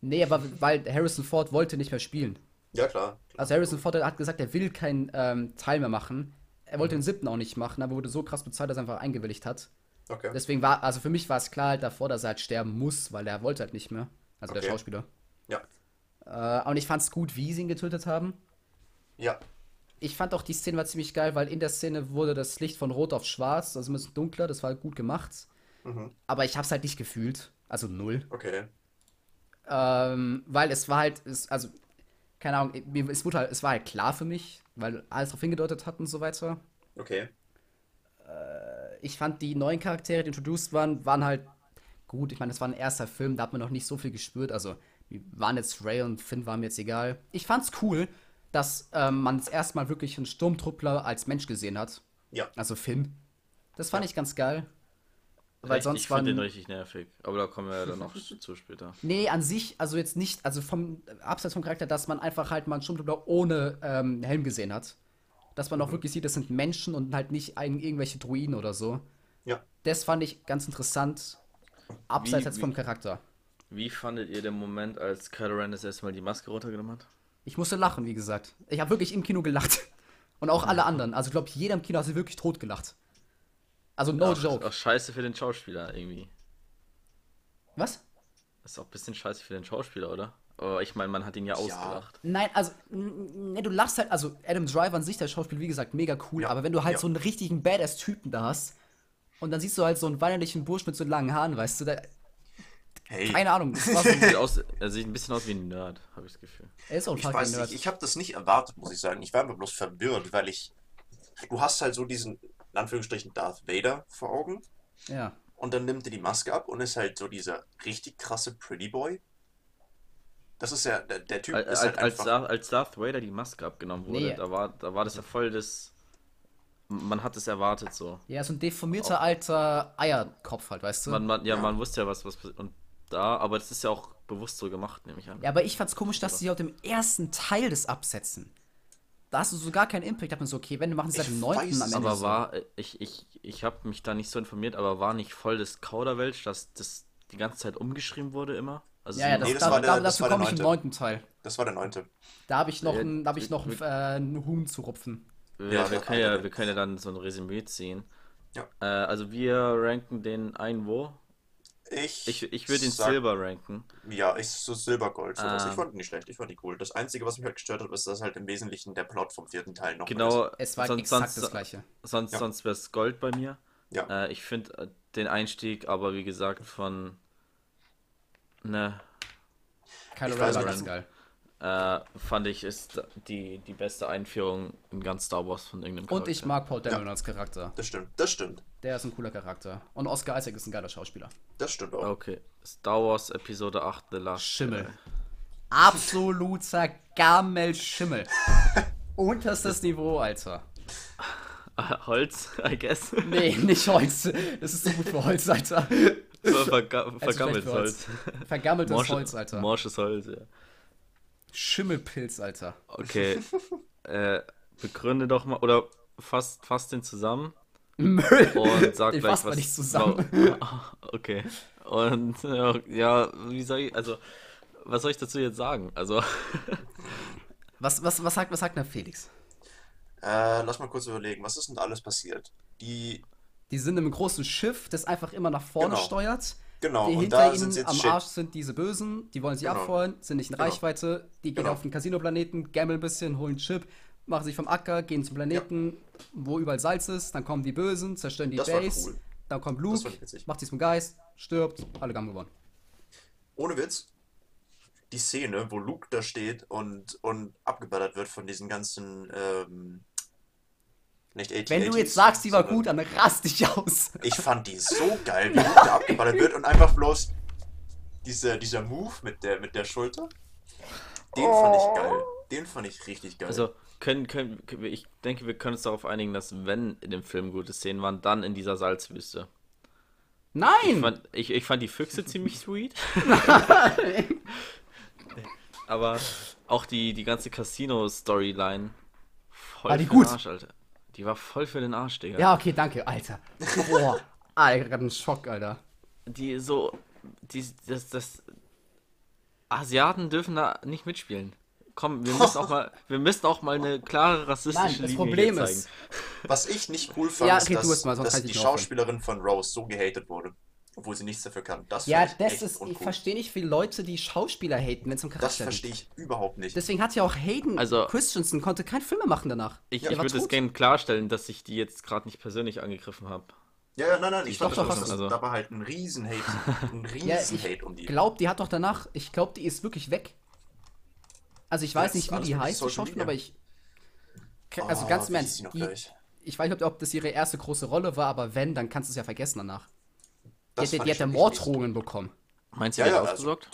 Nee, aber weil Harrison Ford wollte nicht mehr spielen.
Ja, klar.
Also Harrison Ford hat gesagt, er will keinen ähm, Teil mehr machen. Er wollte den siebten auch nicht machen, aber wurde so krass bezahlt, dass er einfach eingewilligt hat.
Okay.
Deswegen war, also für mich war es klar halt davor, dass er halt sterben muss, weil er wollte halt nicht mehr. Also der
Okay.
Schauspieler.
Ja.
Äh, und ich fand es gut, wie sie ihn getötet haben.
Ja.
Ich fand auch die Szene war ziemlich geil, weil in der Szene wurde das Licht von rot auf schwarz, also ein bisschen dunkler, das war gut gemacht.
Mhm.
Aber ich hab's halt nicht gefühlt. Also null.
Okay.
Ähm, weil es war halt, es, also, keine Ahnung, es, wurde halt, es war halt klar für mich, weil alles darauf hingedeutet hat und so weiter.
Okay.
Ich fand die neuen Charaktere, die introduced waren, waren halt gut. Ich meine, das war ein erster Film, da hat man noch nicht so viel gespürt. Also, waren jetzt Ray und Finn, war mir jetzt egal. Ich fand's cool, dass ähm, man das erste Mal wirklich einen Sturmtruppler als Mensch gesehen hat.
Ja.
Also Finn. Das fand
Ja.
ich ganz geil. Weil
Echt,
sonst
ich fand
waren.
den richtig nervig. Aber da kommen wir ja dann noch zu später.
Nee, an sich, also jetzt nicht, also vom abseits vom Charakter, dass man einfach halt mal einen Sturmtruppler ohne ähm, Helm gesehen hat. Dass man auch wirklich sieht, das sind Menschen und halt nicht ein, irgendwelche Druiden oder so.
Ja.
Das fand ich ganz interessant. Abseits
Wie-
jetzt vom Charakter.
Wie fandet ihr den Moment, als Kylo Ren das erste Mal die Maske runtergenommen hat?
Ich musste lachen, wie gesagt. Ich habe wirklich im Kino gelacht. Und auch alle anderen. Also, ich glaube, jeder im Kino hat sich wirklich tot gelacht. Also, no
ach,
joke.
Ach, scheiße für den Schauspieler irgendwie.
Was?
Das ist auch ein bisschen scheiße für den Schauspieler, oder? Aber ich meine, man hat ihn ja ausgelacht.
Nein, also, ne, du lachst halt, also Adam Driver an sich, der Schauspieler, wie gesagt, mega cool,
Ja,
aber wenn du halt
ja.
so einen richtigen Badass-Typen da hast und dann siehst du halt so einen weinerlichen Bursch mit so langen Haaren, weißt du, da,
Hey.
keine Ahnung, das war so,
Sieht aus, er sieht ein bisschen aus wie ein Nerd, habe ich das Gefühl.
er ist auch ein
Ich weiß
Nerd.
nicht, ich habe das nicht erwartet, muss ich sagen. Ich war einfach bloß verwirrt, weil ich. Du hast halt so diesen, in Anführungsstrichen, Darth Vader vor Augen.
Ja.
Und dann nimmt er die Maske ab und ist halt so dieser richtig krasse Pretty Boy. Das ist ja, der, der Typ
Als,
ist
als,
halt
als,
einfach.
Darth, als Darth Vader die Maske abgenommen wurde,
Nee.
da, war, da war das ja voll das. Man hat es erwartet so.
Ja, so ein deformierter alter Eierkopf halt, weißt du?
Man, man, ja,
Ja.
man wusste ja, was, was und da, aber das ist ja auch bewusst so gemacht, nehme ich an.
Ja, aber ich fand's komisch, dass sie auf dem ersten Teil des absetzen. Da hast du so gar keinen Impact. Ich hab mir so, okay, wenn wir machen es seit dem
weiß
9. am Ende.
aber
so.
war, äh, ich, ich, ich habe mich da nicht so informiert, aber war nicht voll das Kauderwelsch, dass das die ganze Zeit umgeschrieben wurde immer? Also
Ja, ja, das,
Nee, das
da,
war der-
da,
das
dazu
war der
komme ich im
neunte.
neunten Teil.
Das war der neunte.
Da habe ich noch
Ja,
ein, da habe ich noch
wir-
äh, einen Huhn zu rupfen.
Wir,
Ja,
wir, können ja, wir können ja dann so ein Resümee ziehen.
Ja.
Äh, also wir ranken den ein wo?
Ich,
Ich, ich würde ihn
sag-
Silber ranken.
Ja, ich so Silbergold. Sowas.
Ähm.
Ich fand ihn nicht schlecht, ich fand ihn cool. Das Einzige, was mich halt gestört hat, ist, dass halt im Wesentlichen der Plot vom vierten Teil noch
Genau,
Es war
sonst,
exakt
sonst,
das gleiche.
sonst,
Ja.
sonst wäre es Gold bei mir.
Ja.
Äh, ich finde äh, den Einstieg, aber wie gesagt, von ne,
Kylo Ren war ganz geil.
äh, fand ich, ist die, die beste Einführung in ganz Star Wars von irgendeinem
Und ich
Charakter.
mag Paul Dameron als Charakter.
Das stimmt, das stimmt.
Der ist ein cooler Charakter. Und Oscar Isaac ist ein geiler Schauspieler.
Das stimmt auch.
Okay, Star Wars Episode 8, The Last
Schimmel.
Jedi.
Absoluter Gammelschimmel. Unterstes Niveau, Alter.
Holz, I guess.
Nee, nicht Holz. Das ist so gut für Holz, Alter.
Ver verga vergammeltes
für Holz.
Holz.
Vergammeltes
Morsche-
Holz, Alter.
Morsches Holz, ja.
Schimmelpilz, Alter.
Okay. äh, begründe doch mal, oder fass, fass den zusammen
Müll.
und sag
Den
gleich was.
nicht zusammen.
Okay. Und äh, ja, wie soll ich, also, was soll ich dazu jetzt sagen? Also,
Was, was, was, sagt, was sagt denn der Felix?
Äh, lass mal kurz überlegen, was ist denn da alles passiert? Die,
Die sind im großen Schiff, das einfach immer nach vorne
Genau.
steuert.
genau,
die
und
hinter
da sind
ihnen am
shit.
Arsch sind diese Bösen, die wollen sie
Genau.
abfeuern, sind nicht in
Genau.
Reichweite, die gehen
Genau.
auf den Casino-Planeten, gammeln ein bisschen, holen Chip, machen sich vom Acker, gehen zum Planeten, wo überall Salz ist, dann kommen die Bösen, zerstören die
Das
Base,
cool.
dann kommt Luke, macht sich zum Geist, stirbt, alle haben gewonnen.
Ohne Witz, die Szene, wo Luke da steht und, und abgeballert wird von diesen ganzen, ähm, nicht AT
Wenn du jetzt sagst, die war gut, dann rast dich aus.
Ich fand die so geil, wie Luke da abgeballert wird und einfach bloß dieser, dieser Move mit der, mit der Schulter. Den fand ich geil. Den fand ich richtig geil.
also, können, können, können wir- ich denke, wir können uns darauf einigen, dass wenn in dem Film gute Szenen waren, dann in dieser Salzwüste. Ich
Nein!
fand, ich, ich fand die Füchse ziemlich sweet. Aber auch die, die ganze Casino-Storyline voll
War die
für
gut?
den Arsch, Alter. Die war voll für den Arsch, Digga.
Ja, okay, danke, Alter. Boah. Alter, ich hab einen Schock, Alter.
Die so. Die, das, das. Asiaten dürfen da nicht mitspielen. Komm, wir müssen auch mal, wir müssen auch mal eine klare rassistische
Nein, das
Linie
Problem
hier
ist,
zeigen.
Was ich nicht cool fand,
Ja,
ist,
red du
dass,
mal, sonst
dass die. Schauspielerin von Rose so gehatet wurde. obwohl sie nichts dafür kann. Das
Ja,
ich
das
echt
ist. Ich
uncool.
verstehe nicht, wie Leute die Schauspieler haten, wenn es um
Das
Charakter
verstehe
geht.
ich überhaupt nicht.
Deswegen hat ja auch Hayden
Also-
Christensen konnte keinen Film mehr machen danach.
Ich,
Der
ich
war
würde es
tot.
gerne klarstellen, dass ich die jetzt gerade nicht persönlich angegriffen habe.
Ja, ja, nein, nein, ich
Doch,
fand
doch, hast
das.
Also-
da war halt ein riesen Hate, ein riesen
Ja, ich
Hate um die.
glaub, die hat doch danach, ich glaube, die ist wirklich weg. Also ich weiß nicht, wie die heißt, die Schauspielerin, aber ich. Also
Ah,
ganz im Ernst, die, ich weiß nicht, ob das ihre erste große Rolle war, aber wenn, dann kannst du es ja vergessen danach. Die,
Das
hat-
fand
die
ich
hat ja Morddrohungen bekommen.
Meinst du,
Ja,
die hat
ja, also-
ausgesorgt?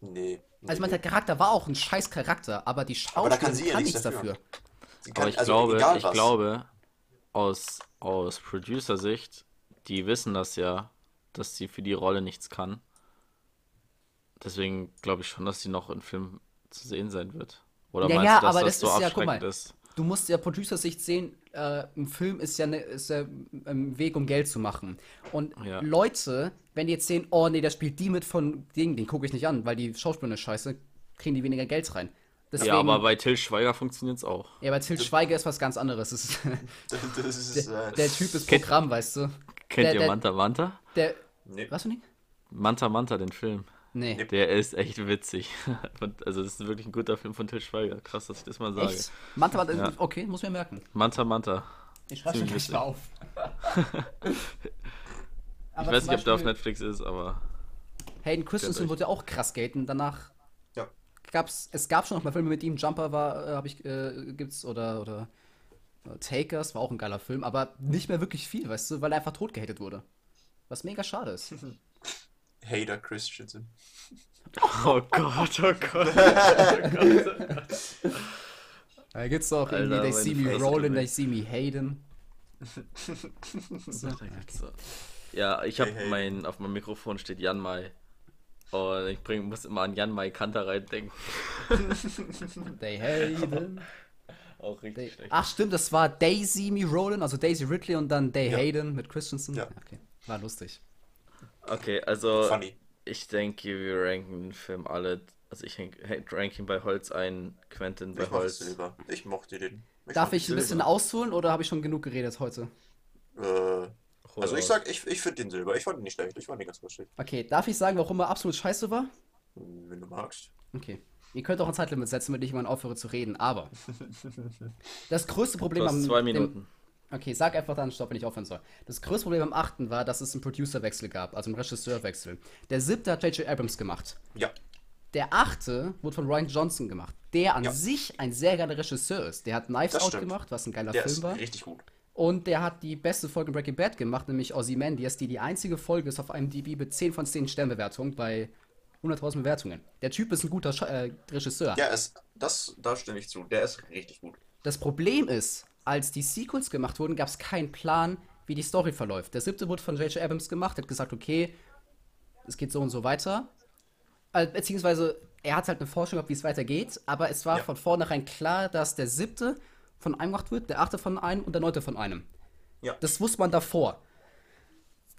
mies. Nee.
Also ich meine, der Charakter war auch ein scheiß Charakter, aber die
Aber da
Schauspielerin
kann
kann,
sie ja
nichts
nichts
dafür.
dafür.
Aber ich
also
glaube, ich
was.
glaube, aus, aus Producer-Sicht, die wissen das ja, dass sie für die Rolle nichts kann. Deswegen glaube ich schon, dass sie noch im Film zu sehen sein wird. Oder
Ja,
meinst
ja,
du, dass
aber
das
das
so
ist ja, guck mal,
ist?
Du musst ja Producer-Sicht sehen, äh, ein Film ist ja, ne, ist ja ein Weg, um Geld zu machen. Und
Ja.
Leute, wenn die jetzt sehen, oh nee, der spielt die mit von Ding, den gucke ich nicht an, weil die Schauspielerin ist scheiße, kriegen die weniger Geld rein. Deswegen,
Ja, aber bei Till Schweiger funktioniert es auch.
ja, bei Til Schweiger ist was ganz anderes. Das ist,
Das ist,
der,
äh,
der Typ ist
Kennt-
Programm, weißt du.
Kennt
Der-
ihr
der-
Manta Manta?
Der,
nee.
was für ein Ding?
Manta Manta, den Film.
Nee.
Der ist echt witzig. Also, das ist wirklich ein guter Film von Till Schweiger. Krass, dass ich das mal sage.
Echt? Manta war,
Ja.
okay, muss mir merken.
Manta Manta.
Ich schreibe schon mal auf.
Ich weiß nicht, ob der auf Netflix ist, aber.
Hayden Christensen wurde ja auch krass gaten. Danach
Ja.
gab's, es gab schon noch mal Filme mit ihm. Jumper war, äh, habe ich, äh, gibt's oder oder äh, Takers war auch ein geiler Film, aber nicht mehr wirklich viel, weißt du, weil er einfach tot gehatet wurde. Was mega schade ist.
Hater Christensen.
Oh Gott, oh Gott.
Da gibt's auch irgendwie They See Me Rolling, They See Me Hayden.
So. Ja, ich habe
Hey, hey.
mein, auf meinem Mikrofon steht Jan Mai. Und ich bring, muss immer an Jan Mai Kantereit denken.
They Hayden.
Auch richtig
They,
schlecht.
ach stimmt, das war Daisy Me Rolling, also Daisy Ridley und dann They
Ja.
Hayden mit Christensen.
Ja.
Okay, war lustig.
Okay, also
Funny.
ich denke, wir ranken den Film alle. Also ich rank- ihn bei Holz ein, Quentin bei
Ich mochte
Holz.
Silber. Ich mochte den.
Darf
mochte
ich ein bisschen
Silber.
ausholen oder habe ich schon genug geredet heute?
Äh, also ich sag, ich, ich finde den Silber. Ich fand ihn nicht schlecht. Ich fand ihn ganz lustig.
Okay, darf ich sagen, warum er absolut scheiße war?
Wenn du magst.
Okay. Ihr könnt auch ein Zeitlimit setzen, wenn ich mal aufhöre zu reden, aber das größte Problem
zwei
dem-
Minuten.
Okay, sag einfach dann Stopp, wenn ich aufhören soll. Das größte Problem am 8. war, dass es einen Producerwechsel gab, also einen Regisseurwechsel. Der siebte hat J.J. Abrams gemacht.
Ja.
Der achte wurde von Ryan Johnson gemacht, der an
Ja.
sich ein sehr geiler Regisseur ist. Der hat Knives Out gemacht, was ein geiler
Der
Film
ist
war.
richtig gut.
Und der hat die beste Folge in Breaking Bad gemacht, nämlich Ozymandias, die die einzige Folge ist auf einem DB mit 10 von 10 Sternbewertung bei 100.000 Bewertungen. Der Typ ist ein guter Sch äh, Regisseur.
Ja, ist, das, da stimme ich zu. Der ist richtig gut.
Das Problem ist, als die Sequels gemacht wurden, gab es keinen Plan, wie die Story verläuft. Der siebte wurde von J.J. Abrams gemacht, hat gesagt, okay, es geht so und so weiter. Äh, beziehungsweise, er hat halt eine Forschung gehabt, wie es weitergeht, aber es war
Ja.
von vornherein klar, dass der siebte von einem gemacht wird, der achte von einem und der neunte von einem.
Ja.
Das wusste man davor.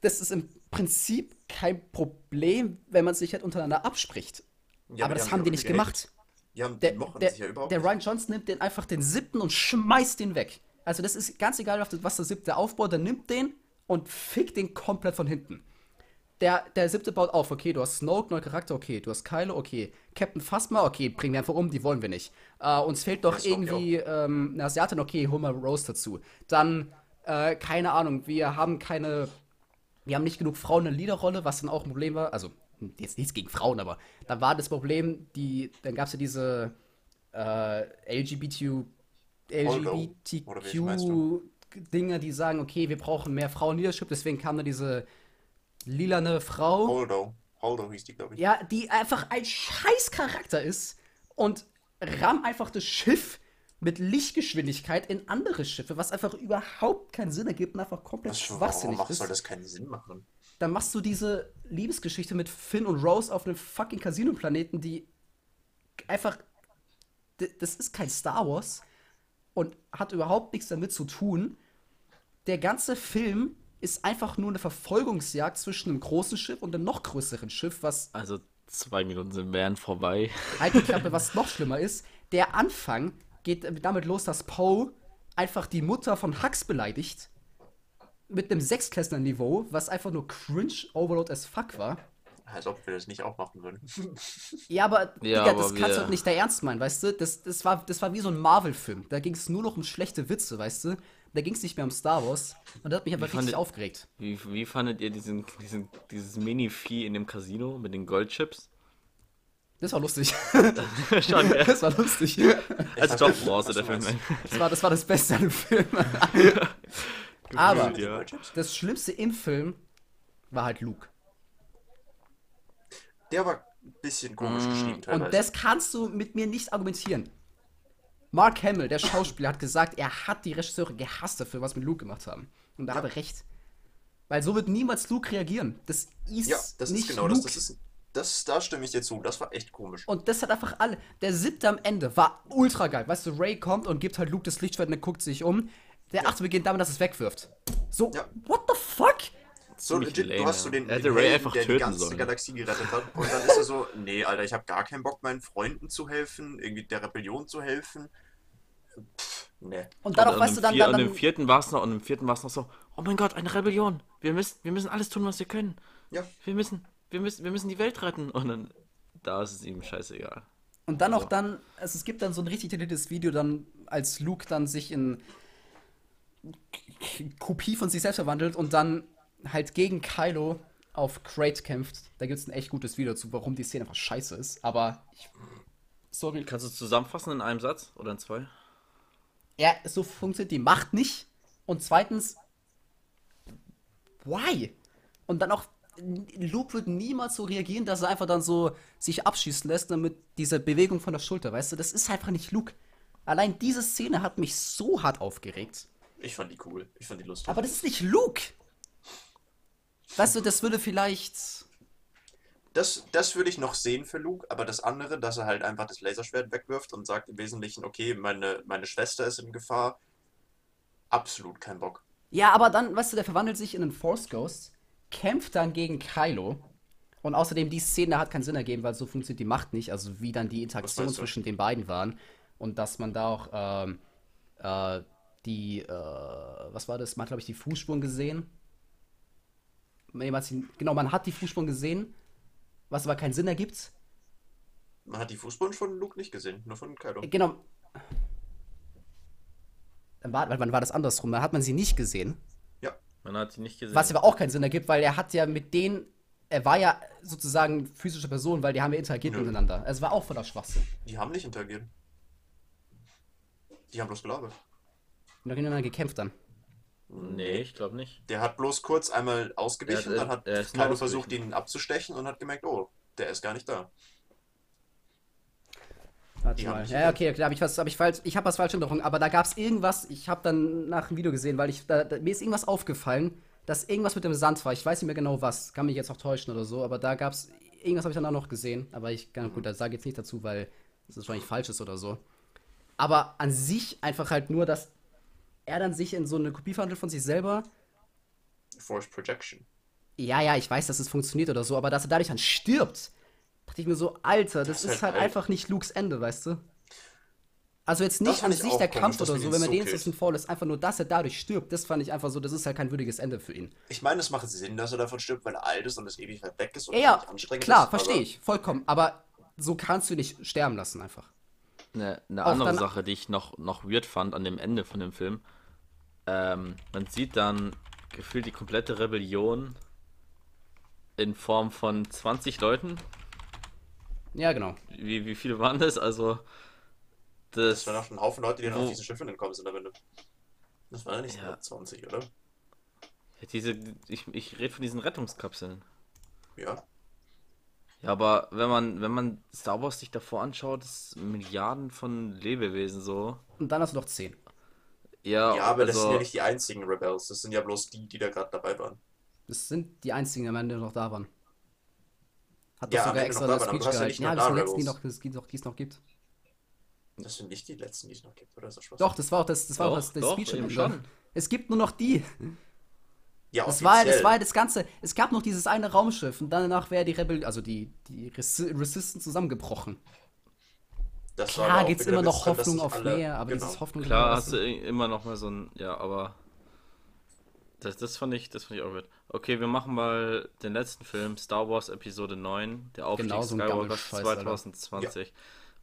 Das ist im Prinzip kein Problem, wenn man sich halt untereinander abspricht.
Ja,
aber das haben die nicht
gehatet.
gemacht.
Haben,
Der,
die mochten
der,
sich ja überhaupt
der
nicht.
Ryan Johnson nimmt den einfach den siebten und schmeißt den weg. Also das ist ganz egal, was der siebte aufbaut, der nimmt den und fickt den komplett von hinten. Der, der siebte baut auf, okay, du hast Snoke, neuer Charakter, okay, du hast Kylo, okay, Captain Phasma, okay, bringen wir einfach um, die wollen wir nicht. Äh, uns fehlt doch irgendwie ähm, eine Asiatin, okay, hol mal Rose dazu. Dann, äh, keine Ahnung, wir haben keine, wir haben nicht genug Frauen in der Leaderrolle, was dann auch ein Problem war. Also, jetzt nichts gegen Frauen, aber dann war das Problem, die, dann gab es ja diese äh, LGBTQ, LGBTQ-Dinger, die sagen, okay, wir brauchen mehr Frauen-Leadership, deswegen kam da diese lilane Frau.
Holdo. Holdo hieß die, glaube ich.
Ja, die einfach ein scheiß Charakter ist und ramm einfach das Schiff mit Lichtgeschwindigkeit in andere Schiffe, was einfach überhaupt keinen Sinn ergibt und einfach komplett
warum
schwachsinnig
macht,
ist.
soll das keinen Sinn machen?
Dann machst du diese Liebesgeschichte mit Finn und Rose auf einem fucking Casino-Planeten, die einfach. Das ist kein Star Wars und hat überhaupt nichts damit zu tun. Der ganze Film ist einfach nur eine Verfolgungsjagd zwischen einem großen Schiff und einem noch größeren Schiff, was
Also zwei Minuten sind wären vorbei.
Halt die Klappe, was noch schlimmer ist. Der Anfang geht damit los, dass Poe einfach die Mutter von Hux beleidigt. Mit einem Sechsklässler-Niveau, was einfach nur cringe Overload as fuck war.
Als ob wir das nicht auch machen würden.
Ja, aber,
Ja,
Digga,
aber
das kannst du halt nicht der Ernst meinen, weißt du? Das, das, war, das war wie so ein Marvel-Film. Da ging es nur noch um schlechte Witze, weißt du? Da ging es nicht mehr um Star Wars. Und das hat mich aber richtig
fandet-
aufgeregt.
Wie, wie fandet ihr diesen, diesen, dieses Mini-Vieh in dem Casino mit den Goldchips?
Das war lustig.
Schon, ja.
das war lustig.
Als
nicht,
der Film.
Das war, das war das Beste an dem Film. aber
ja.
Das Schlimmste im Film war halt Luke.
Der war ein bisschen komisch geschrieben teilweise.
Und das kannst du mit mir nicht argumentieren. Mark Hamill, der Schauspieler, hat gesagt, er hat die Regisseure gehasst dafür, was mit Luke gemacht haben. Und da hat er recht. Weil so wird niemals Luke reagieren. Das ist
ja, das
nicht
ist genau
Luke.
das. Das ist, das, da stimme ich dir zu. Das war echt komisch.
Und das hat einfach alle. Der siebte am Ende war ultra geil. Weißt du, Ray kommt und gibt halt Luke das Lichtschwert und er guckt sich um. Der achte beginnt damit, dass es wegwirft. So,
Ja.
what the fuck?
So
Ziemlich
legit,
lame,
du hast
ja.
so den,
hätte
den
Ray einfach
der die
töten
ganze
sollen.
Galaxie gerettet hat. Und dann ist er so, nee, Alter, ich habe gar keinen Bock, meinen Freunden zu helfen, irgendwie der Rebellion zu helfen. Pff, nee.
Und dann auch, weißt du, dann,
vier-
dann,
Und im
dann
vierten war es noch, und im vierten war es noch so, oh mein Gott, eine Rebellion. Wir müssen, wir müssen alles tun, was wir können.
Ja,
Wir müssen, wir müssen, wir müssen die Welt retten. Und dann, da ist es ihm scheißegal.
Und dann auch
So.
dann, also es gibt dann so ein richtig detailliertes Video dann, als Luke dann sich in Kopie von sich selbst verwandelt und dann halt gegen Kylo auf Crate kämpft. Da gibt es ein echt gutes Video dazu, warum die Szene einfach scheiße ist. Aber ich, sorry.
Kannst du es zusammenfassen in einem Satz oder in zwei?
Ja, so funktioniert die Macht nicht. Und zweitens, why? Und dann auch, Luke wird niemals so reagieren, dass er einfach dann so sich abschießen lässt ne, mit dieser Bewegung von der Schulter, weißt du? Das ist einfach nicht Luke. Allein diese Szene hat mich so hart aufgeregt.
Ich fand die cool. Ich fand die lustig.
Aber das ist nicht Luke. Weißt du, das würde vielleicht.
Das, das würde ich noch sehen für Luke, aber das andere, dass er halt einfach das Laserschwert wegwirft und sagt im Wesentlichen, okay, meine, meine Schwester ist in Gefahr, absolut kein Bock.
Ja, aber dann, weißt du, der verwandelt sich in einen Force Ghost, kämpft dann gegen Kylo. Und außerdem, die Szene hat keinen Sinn ergeben, weil so funktioniert die Macht nicht. Also, wie dann die Interaktion zwischen den beiden waren. Und dass man da auch ähm, äh, die, äh, was war das? Man hat, glaube ich, die Fußspuren gesehen. Genau, man hat die Fußspuren gesehen, was aber keinen Sinn ergibt.
Man hat die Fußspuren von Luke nicht gesehen, nur von Kylo.
Äh, Genau. Dann war, wann war das andersrum? Da hat man sie nicht gesehen.
Ja,
Man hat sie nicht gesehen.
Was aber auch keinen Sinn ergibt, weil er hat ja mit denen, er war ja sozusagen physische Person, weil die haben ja interagiert
Nö.
miteinander. Es war auch voller Schwachsinn.
die haben nicht interagiert. Die haben bloß gelabert.
Und dann haben gekämpft dann.
Nee, ich glaube nicht.
Der hat bloß kurz einmal ausgewichen,
hat-
dann hat
er nur
Kylo versucht, ihn abzustechen und hat gemerkt, oh, der ist gar nicht da.
Warte
haben
mal. Ja, okay, da habe ich was, hab ich falsch, ich habe was falsch in Erinnerung, aber da gab es irgendwas, ich habe dann nach dem Video gesehen, weil ich, da, da, mir ist irgendwas aufgefallen, dass irgendwas mit dem Sand war. Ich weiß nicht mehr genau was, kann mich jetzt auch täuschen oder so, aber da gab es, irgendwas habe ich dann auch noch gesehen, aber ich, ja, gut, da sage ich jetzt nicht dazu, weil es wahrscheinlich falsch ist oder so. Aber an sich einfach halt nur, dass er dann sich in so eine Kopie verwandelt von sich selber.
Force Projection.
Ja, ja, ich weiß, dass es funktioniert oder so, aber dass er dadurch dann stirbt, dachte ich mir so, Alter, das,
Das ist halt
halt
alt.
einfach nicht Lukes Ende, weißt du? Also jetzt nicht an sich der Kampf oder so, wenn man
so
den. Assassin Fall ist, einfach nur, dass er dadurch stirbt, das fand ich einfach so, das ist halt kein würdiges Ende für ihn.
Ich meine, es macht Sinn, dass er davon stirbt, weil er alt ist und es ewig weit weg ist und
Ja, ja,
anstrengend
klar,
ist,
verstehe
aber
ich, vollkommen, aber so kannst du nicht sterben lassen einfach.
Eine, eine andere Sache, die ich noch, noch weird fand an dem Ende von dem Film. Ähm, man sieht dann gefühlt die komplette Rebellion in Form von 20 Leuten.
Ja, genau.
Wie, wie viele waren das? Also,
Das
das.
waren auch ein Haufen Leute, die dann auf diese Schiffe entkommen sind am Ende. Das waren ja nicht
Ja.
120, oder?
Diese, ich ich rede von diesen Rettungskapseln.
Ja.
Ja, aber wenn man, wenn man Star Wars sich davor anschaut, sind Milliarden von Lebewesen so.
Und dann hast du noch 10.
Ja,
Ja, aber das sind
also,
ja nicht die einzigen Rebels. Das sind ja bloß die, die da gerade dabei waren.
Das sind die einzigen am Ende, die noch da waren. Hat
Ja,
doch sogar extra
noch da
das Speech
du hast ja
gehalten.
nicht
Ja, das sind die letzten, die, noch, die, noch, die es noch gibt.
Das sind nicht die letzten, die es noch gibt, oder ist das Spaß?
Doch, das war auch das, das, war auch
Doch,
das, das
doch,
Speech
schon.
Es gibt nur noch die.
Ja,
Das war, das war das Ganze. Es gab noch dieses eine Raumschiff und danach wäre die Rebel, also die, die Resi Resistance zusammengebrochen.
Das
Klar gibt es immer noch Hoffnung auf
alle-
mehr, aber
genau.
dieses Hoffnung
Klar hast du immer noch mal so ein, ja, aber Das, das fand ich, das fand ich auch gut. Okay, wir machen mal den letzten Film, Star Wars Episode 9, der Aufstieg
Genau so
Skywalker
Gammelscheiß, Alter.
2020.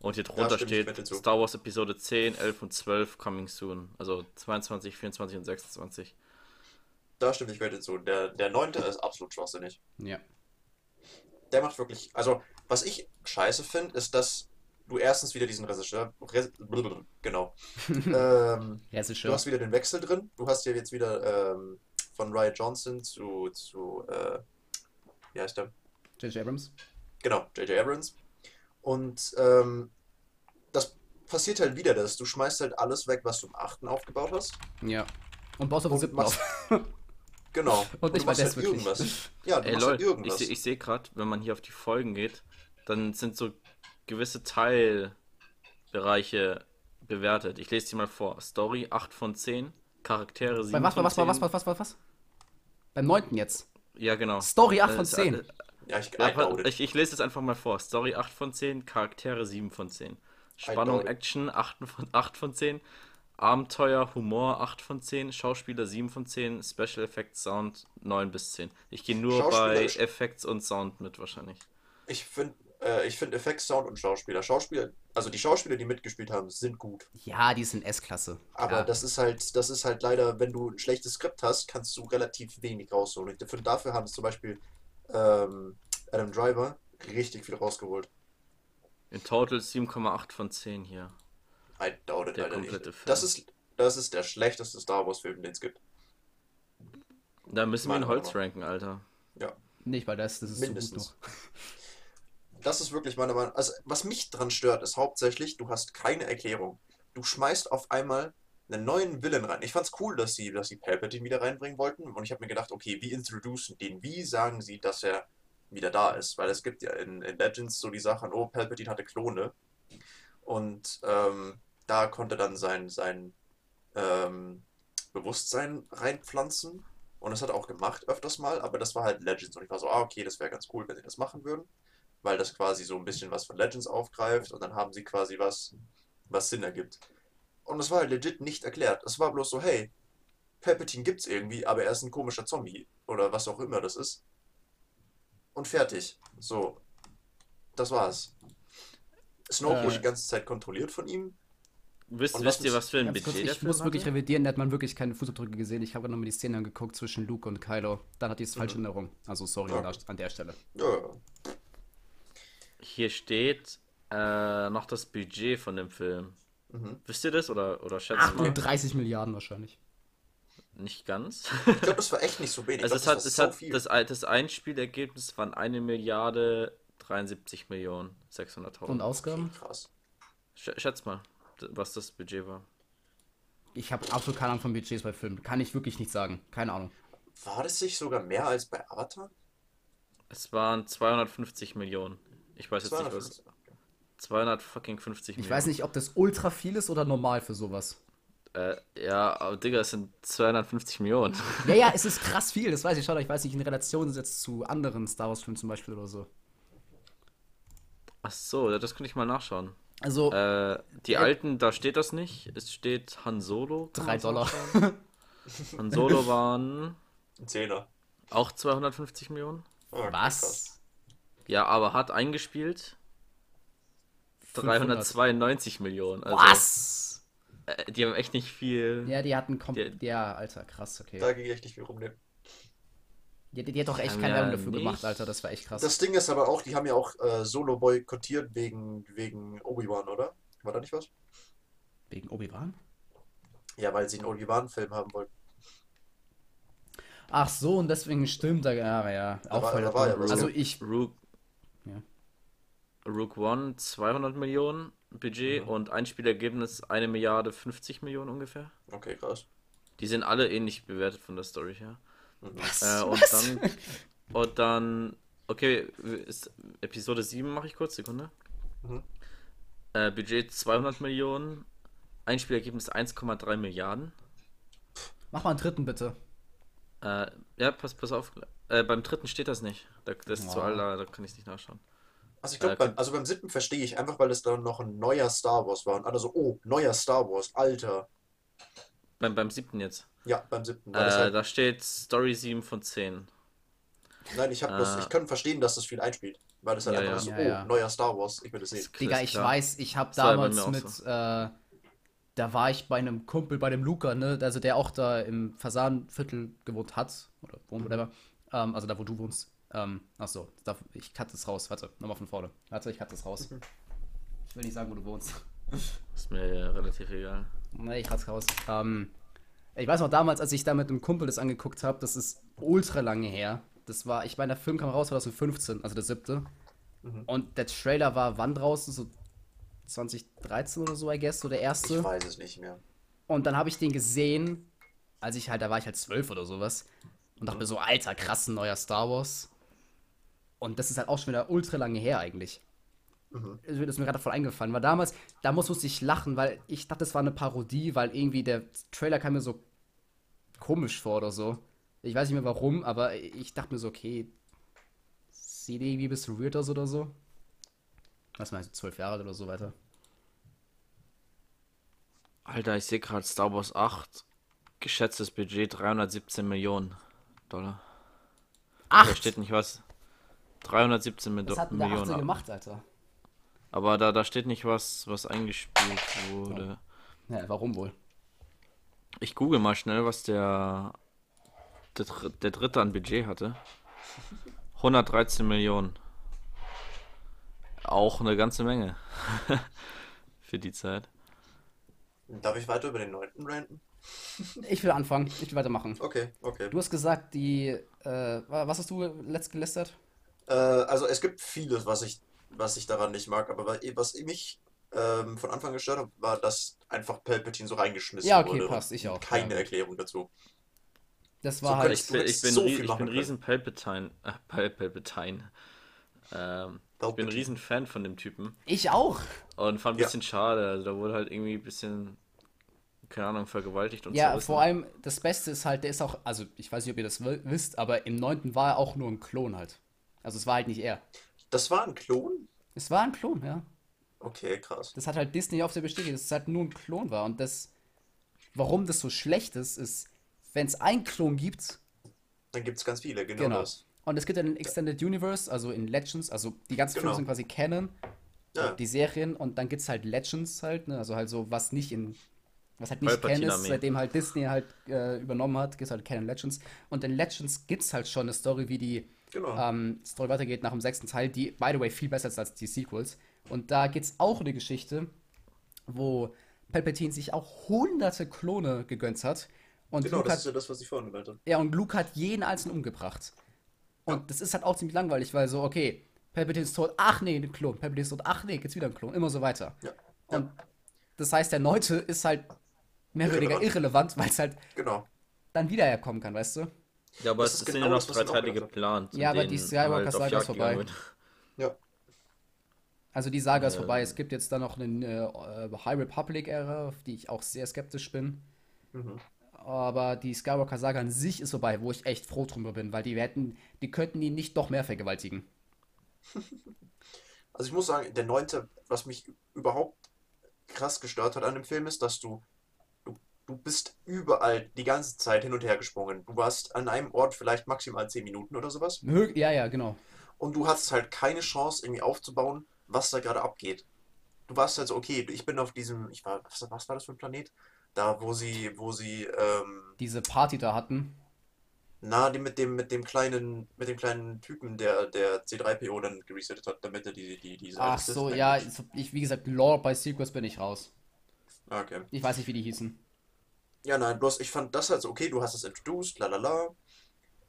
Und hier drunter steht. Star Wars Episode 10, 11 und 12 coming soon. Also 22, 24 und 26.
Da stimme ich dir zu. Der, der neunte ist absolut schwachsinnig.
Ja.
Der macht wirklich. Also, was ich scheiße finde, ist, dass du erstens wieder diesen Regisseur. Re, blablabla, genau. ähm, du hast wieder den Wechsel drin. Du hast ja jetzt wieder ähm, von Riot Johnson zu. zu äh, wie heißt der?
J.J. Abrams.
Genau, J.J. Abrams. Und ähm, das passiert halt wieder, dass du schmeißt halt alles weg, was du im 8. aufgebaut hast.
Ja. Und baust auf den siebten auf.
Genau.
Und
machst
das
halt
wirklich.
irgendwas. Ja, du
Ey
machst halt
Leute, ich,
irgendwas.
seh- ich sehe gerade, wenn man hier auf die Folgen geht, dann sind so gewisse Teilbereiche bewertet. Ich lese die mal vor. Story 8 von 10, Charaktere 7
Bei was, bei
von
was, bei
10.
was, bei was, bei was? Beim neunten jetzt.
Ja, genau.
Story 8
Äh,
von
ist-
10.
äh,
ja, ich, it.
ich, ich lese es einfach mal vor. Story 8 von 10, Charaktere 7 von 10. Spannung. Action 8 von, 8 von 10. Abenteuer, Humor 8 von 10. Schauspieler 7 von 10. Special Effects, Sound 9 bis 10. Ich gehe nur bei Effects und Sound mit wahrscheinlich.
Ich finde äh, ich find Effekt, Sound und Schauspieler. Schauspieler, also die Schauspieler, die mitgespielt haben, sind gut.
Ja, die sind S-Klasse.
Aber
Klar.
das ist halt, das ist halt leider, wenn du ein schlechtes Skript hast, kannst du relativ wenig rausholen. Und dafür- dafür haben es zum Beispiel ähm, Adam Driver richtig viel rausgeholt.
In total 7,8 von 10 hier.
I doubt it,
Der
Alter.
komplette Film.
das, ist, das ist der schlechteste Star Wars-Film, den es gibt.
Da müssen wir
Meiner
in Holz
Meinung
ranken, Alter.
Ja.
Nicht, weil das, das ist
Mindestens.
so gut noch.
Das ist wirklich meiner Meinung Also, was mich dran stört, ist hauptsächlich, du hast keine Erklärung. Du schmeißt auf einmal einen neuen Villain rein. Ich fand's cool, dass sie, dass sie Palpatine wieder reinbringen wollten. Und ich habe mir gedacht, okay, wie introducen den? Wie sagen sie, dass er wieder da ist? Weil es gibt ja in, in Legends so die Sachen, oh, Palpatine hatte Klone. Und ähm, da konnte dann sein, sein ähm, Bewusstsein reinpflanzen. Und das hat er auch gemacht öfters mal, aber das war halt Legends. Und ich war so, ah, okay, das wäre ganz cool, wenn sie das machen würden weil das quasi so ein bisschen was von Legends aufgreift und dann haben sie quasi was, was Sinn ergibt. Und das war halt legit nicht erklärt. Es war bloß so, hey, Palpatine gibt's irgendwie, aber er ist ein komischer Zombie oder was auch immer das ist. Und fertig. So. Das war's. Snoke
Äh.
wurde die ganze Zeit kontrolliert von ihm.
Wisst,
was
wisst ihr, was für ein Budget
kurz, ich
Film
muss wirklich
hatte?
revidieren, da hat man wirklich keine Fußabdrücke gesehen. Ich habe gerade nochmal die Szene angeguckt zwischen Luke und Kylo. Dann hatte ich es falsche
Mhm.
Erinnerung. Also sorry
Ja.
an, der, an der Stelle.
Ja.
Hier steht äh, noch das Budget von dem Film.
Mhm.
Wisst ihr das oder, oder schätzt
Ach,
mal?
30 Milliarden wahrscheinlich.
Nicht ganz.
Ich glaube, das war echt nicht so wenig.
Also
ich
es
glaub,
hat,
das
es
war
hat
so viel.
das, das Einspielergebnis waren eine Milliarde 73 Millionen 600.000.
Und Ausgaben?
Krass.
Sch schätz mal, was das Budget war.
Ich habe absolut keine Ahnung von Budgets bei Filmen. Kann ich wirklich nicht sagen. Keine Ahnung.
War das nicht sogar mehr als bei Avatar?
Es waren 250 Millionen. Ich weiß jetzt nicht was.
250.
200 fucking 50
Ich
Millionen.
weiß nicht, ob das ultra viel ist oder normal für sowas.
Äh, ja, aber Digga, es sind 250 Millionen.
Ja, ja, es ist krass viel, das weiß ich schon, aber ich weiß nicht, in Relation setzt zu anderen Star Wars-Filmen zum Beispiel oder so.
Ach so, das könnte ich mal nachschauen.
Also,
Äh, die
Äh,
alten, da steht das nicht. Es steht Han Solo. kann
drei
man's
Dollar.
nachschauen. Han Solo waren
Ein Zehner.
auch 250 Millionen.
Krass.
Was?
Ja, aber hat eingespielt 392 Millionen. Also,
Was?
Äh, die haben echt nicht viel.
Ja, die hatten kom
Der-
Ja, Alter, krass, okay.
Da ging echt nicht viel rum. Ne.
Die, die hat doch echt keine Werbung dafür
nicht.
gemacht, Alter, das war echt krass.
Das Ding ist aber auch, die haben ja auch äh, Solo boykottiert wegen, wegen Obi-Wan, oder? War da nicht was?
Wegen Obi-Wan?
Ja, weil sie einen Obi-Wan-Film haben wollten.
Ach so, und deswegen stimmt da, ja, ja. Auch
war-
voll
da war ja.
Also ich,
Rook,
Ja.
Rook One 200 Millionen Budget
Mhm.
und Einspielergebnis 1 Milliarde 50 Millionen ungefähr.
Okay, krass.
Die sind alle ähnlich bewertet von der Story her.
Was?
Äh, und
was?
dann. Und dann. Okay, ist Episode 7 mache ich kurz, Sekunde.
Mhm.
Äh, Budget 200 Millionen. Einspielergebnis 1,3 Milliarden.
Mach mal einen dritten bitte.
Äh, ja, pass, pass auf. Äh, beim dritten steht das nicht. Da, das ist zu
Oh.
alt, da da kann ich es nicht nachschauen.
Also ich glaube,
Äh,
beim, also beim siebten verstehe ich einfach, weil es dann noch ein neuer Star Wars war und alle so, oh, neuer Star Wars, Alter.
Beim, beim siebten jetzt.
Ja, beim siebten. Das
Äh,
halt,
da steht Story 7 von 10.
nein, ich hab
äh,
ich kann verstehen, dass das viel einspielt. Weil das halt
Ja,
einfach
ja.
so, oh,
ja.
neuer Star Wars, ich will das sehen.
Digga, ich
klar.
weiß, ich habe
Das
damals mit,
so.
äh, da war ich bei einem Kumpel, bei dem Luca, ne, also der auch da im Fasanviertel gewohnt hat, oder wohnt, whatever, ähm, also da, wo du wohnst. Ähm, achso, ich cut das raus, warte, nochmal von vorne. Warte, ich cut das raus. Ich will nicht sagen, wo du wohnst.
Ist mir ja relativ egal.
Nee, ich cut raus. Ähm, ich weiß noch damals, als ich da mit einem Kumpel das angeguckt habe, das ist ultra lange her. Das war, ich meine, der Film kam raus 2015, also der siebte.
Mhm.
Und der Trailer war wann draußen? So 2013 oder so, I guess, so der erste.
Ich weiß es nicht mehr.
Und dann habe ich den gesehen, als ich halt, da war ich halt zwölf oder sowas. Und dachte mir so, alter, krass, ein neuer Star Wars. Und das ist halt auch schon wieder ultra lange her eigentlich.
Mhm.
Das ist mir gerade voll eingefallen. Weil damals, da musste ich lachen, weil ich dachte, das war eine Parodie, weil irgendwie der Trailer kam mir so komisch vor oder so. Ich weiß nicht mehr warum, aber ich dachte mir so, okay, sieht irgendwie ein bisschen weird aus oder so. Was meinst du, zwölf Jahre alt oder so weiter?
Alter, ich sehe gerade Star Wars 8. Geschätztes Budget 317 Millionen Dollar. Da
Acht!
steht nicht was. 317 Mil
Was hat denn der
Millionen.
Gemacht, Alter?
Aber da, da steht nicht was, was eingespielt wurde.
Ja, warum wohl?
Ich google mal schnell, was der, der, der dritte an Budget hatte. 113 Millionen. Auch eine ganze Menge. Für die Zeit.
Darf ich weiter über den neunten ranten?
Ich will anfangen. Ich will weitermachen.
Okay, okay.
Du hast gesagt, die. Äh, wa- was hast du letzt gelästert?
Äh, also es gibt vieles, was ich, was ich daran nicht mag, aber wa- was mich ähm, von Anfang gestört hat, war, dass einfach Palpatine so reingeschmissen
Ja, okay,
wurde
passt, ich auch,
keine
ja.
Erklärung dazu.
Das
So
war
könnte
halt.
ich-
Ich bin, ich
hättest
bin,
so
ich bin riesen Palpatine. Äh, Pal Palpatine. Ähm, ich bin ein riesen Fan von dem Typen.
Ich auch.
Und fand ein
Ja.
bisschen schade. Also da wurde halt irgendwie ein bisschen, keine Ahnung, vergewaltigt und
Ja,
zerrissen.
vor allem, das Beste ist halt, der ist auch. Also, ich weiß nicht, ob ihr das wi- wisst, aber im 9. war er auch nur ein Klon halt. Also, es war halt nicht er.
Das war ein Klon?
Es war ein Klon, ja.
Okay, krass.
Das hat halt Disney auf der bestätigt, dass es halt nur ein Klon war. Und das. Warum das so schlecht ist, ist, wenn es einen Klon gibt,
Dann gibt es ganz viele, genau,
Genau.
das.
Und es gibt ja den Extended Universe, also in Legends, also die ganzen
Genau.
Filme sind quasi Canon,
Ja.
die Serien, und dann gibt es halt Legends halt, ne? Also halt so, was nicht in, was halt nicht Canon ist, seitdem halt Disney halt äh, übernommen hat, gibt es halt Canon Legends. Und in Legends gibt es halt schon eine Story, wie die
Genau.
ähm, Story weitergeht nach dem sechsten Teil, die, by the way, viel besser ist als die Sequels. Und da gibt es auch eine Geschichte, wo Palpatine sich auch hunderte Klone gegönnt hat. Und
Genau,
Luke
das
hat
ist ja das, was ich vorhin gemeint habe.
ja, und Luke hat jeden einzelnen umgebracht. Und das ist halt auch ziemlich langweilig, weil so, okay, Palpatine ist tot, ach nee, ein Klon, Palpatine ist tot, ach nee, gibt's wieder einen Klon, immer so weiter.
Ja.
Und das heißt, der Neunte ist halt mehr oder weniger
Irrelevant.
irrelevant, weil es halt
Genau.
dann wieder herkommen kann, weißt du?
Ja, aber
Das
es
ist
sind
genau
ja noch
das, was
drei
ich auch
Teile geplant.
Ja, aber die Skywalker
halt
ist vorbei.
wird.
Ja.
Also die Saga ist
Äh.
vorbei. Es gibt jetzt dann noch eine äh, High Republic-Ära, auf die ich auch sehr skeptisch bin.
Mhm.
Aber die Skywalker Saga an sich ist vorbei, wo ich echt froh drüber bin, weil die hätten, die könnten ihn nicht noch mehr vergewaltigen.
Also ich muss sagen, der neunte, was mich überhaupt krass gestört hat an dem Film, ist, dass du, du, bist überall die ganze Zeit hin und her gesprungen. Du warst an einem Ort vielleicht maximal 10 Minuten oder sowas.
Ja, ja, genau.
Und du hattest halt keine Chance, irgendwie aufzubauen, was da gerade abgeht. Du warst halt so, okay, ich bin auf diesem, ich war, was, was war das für ein Planet? Da, wo sie, wo sie, ähm,
Diese Party da hatten.
na, die mit dem, mit dem kleinen, mit dem kleinen Typen, der, der C3PO dann geresettet hat, damit er die, die, diese
Ach so, ja, ich, wie gesagt, Lore bei Sequels bin ich raus.
Ah, Okay.
Ich weiß nicht, wie die hießen.
Ja, nein, bloß ich fand das halt so, okay, du hast es introduced, la la la.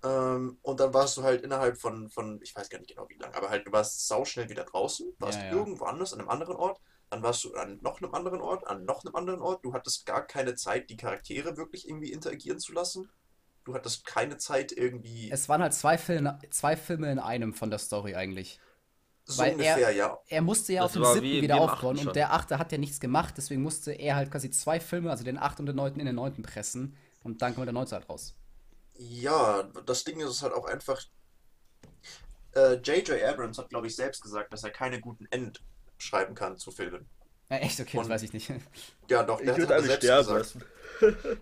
Ähm, und dann warst du halt innerhalb von, von, ich weiß gar nicht genau wie lange, aber halt, du warst sauschnell wieder draußen, warst
Ja, ja.
irgendwo anders, an einem anderen Ort, dann warst du an noch einem anderen Ort, an noch einem anderen Ort, du hattest gar keine Zeit, die Charaktere wirklich irgendwie interagieren zu lassen. Du hattest keine Zeit irgendwie,
Es waren halt zwei Filme, zwei Filme in einem von der Story eigentlich.
So
weil er-
ungefähr, ja.
Er musste ja
Das
auf dem siebten
wie-
wieder
wie
aufbauen und der achte hat ja nichts gemacht, deswegen musste er halt quasi zwei Filme, also den achten und den neunten, in den neunten pressen und dann kommt der neunte halt raus.
Ja, das Ding ist es halt auch einfach. Äh, J.J. Abrams hat, glaube ich, selbst gesagt, dass er keine guten End schreiben kann zu Filmen.
Ja, echt, okay, das
Und-
weiß ich nicht.
Ja, doch,
Ich
der
würde
hat selbst
sterben
gesagt.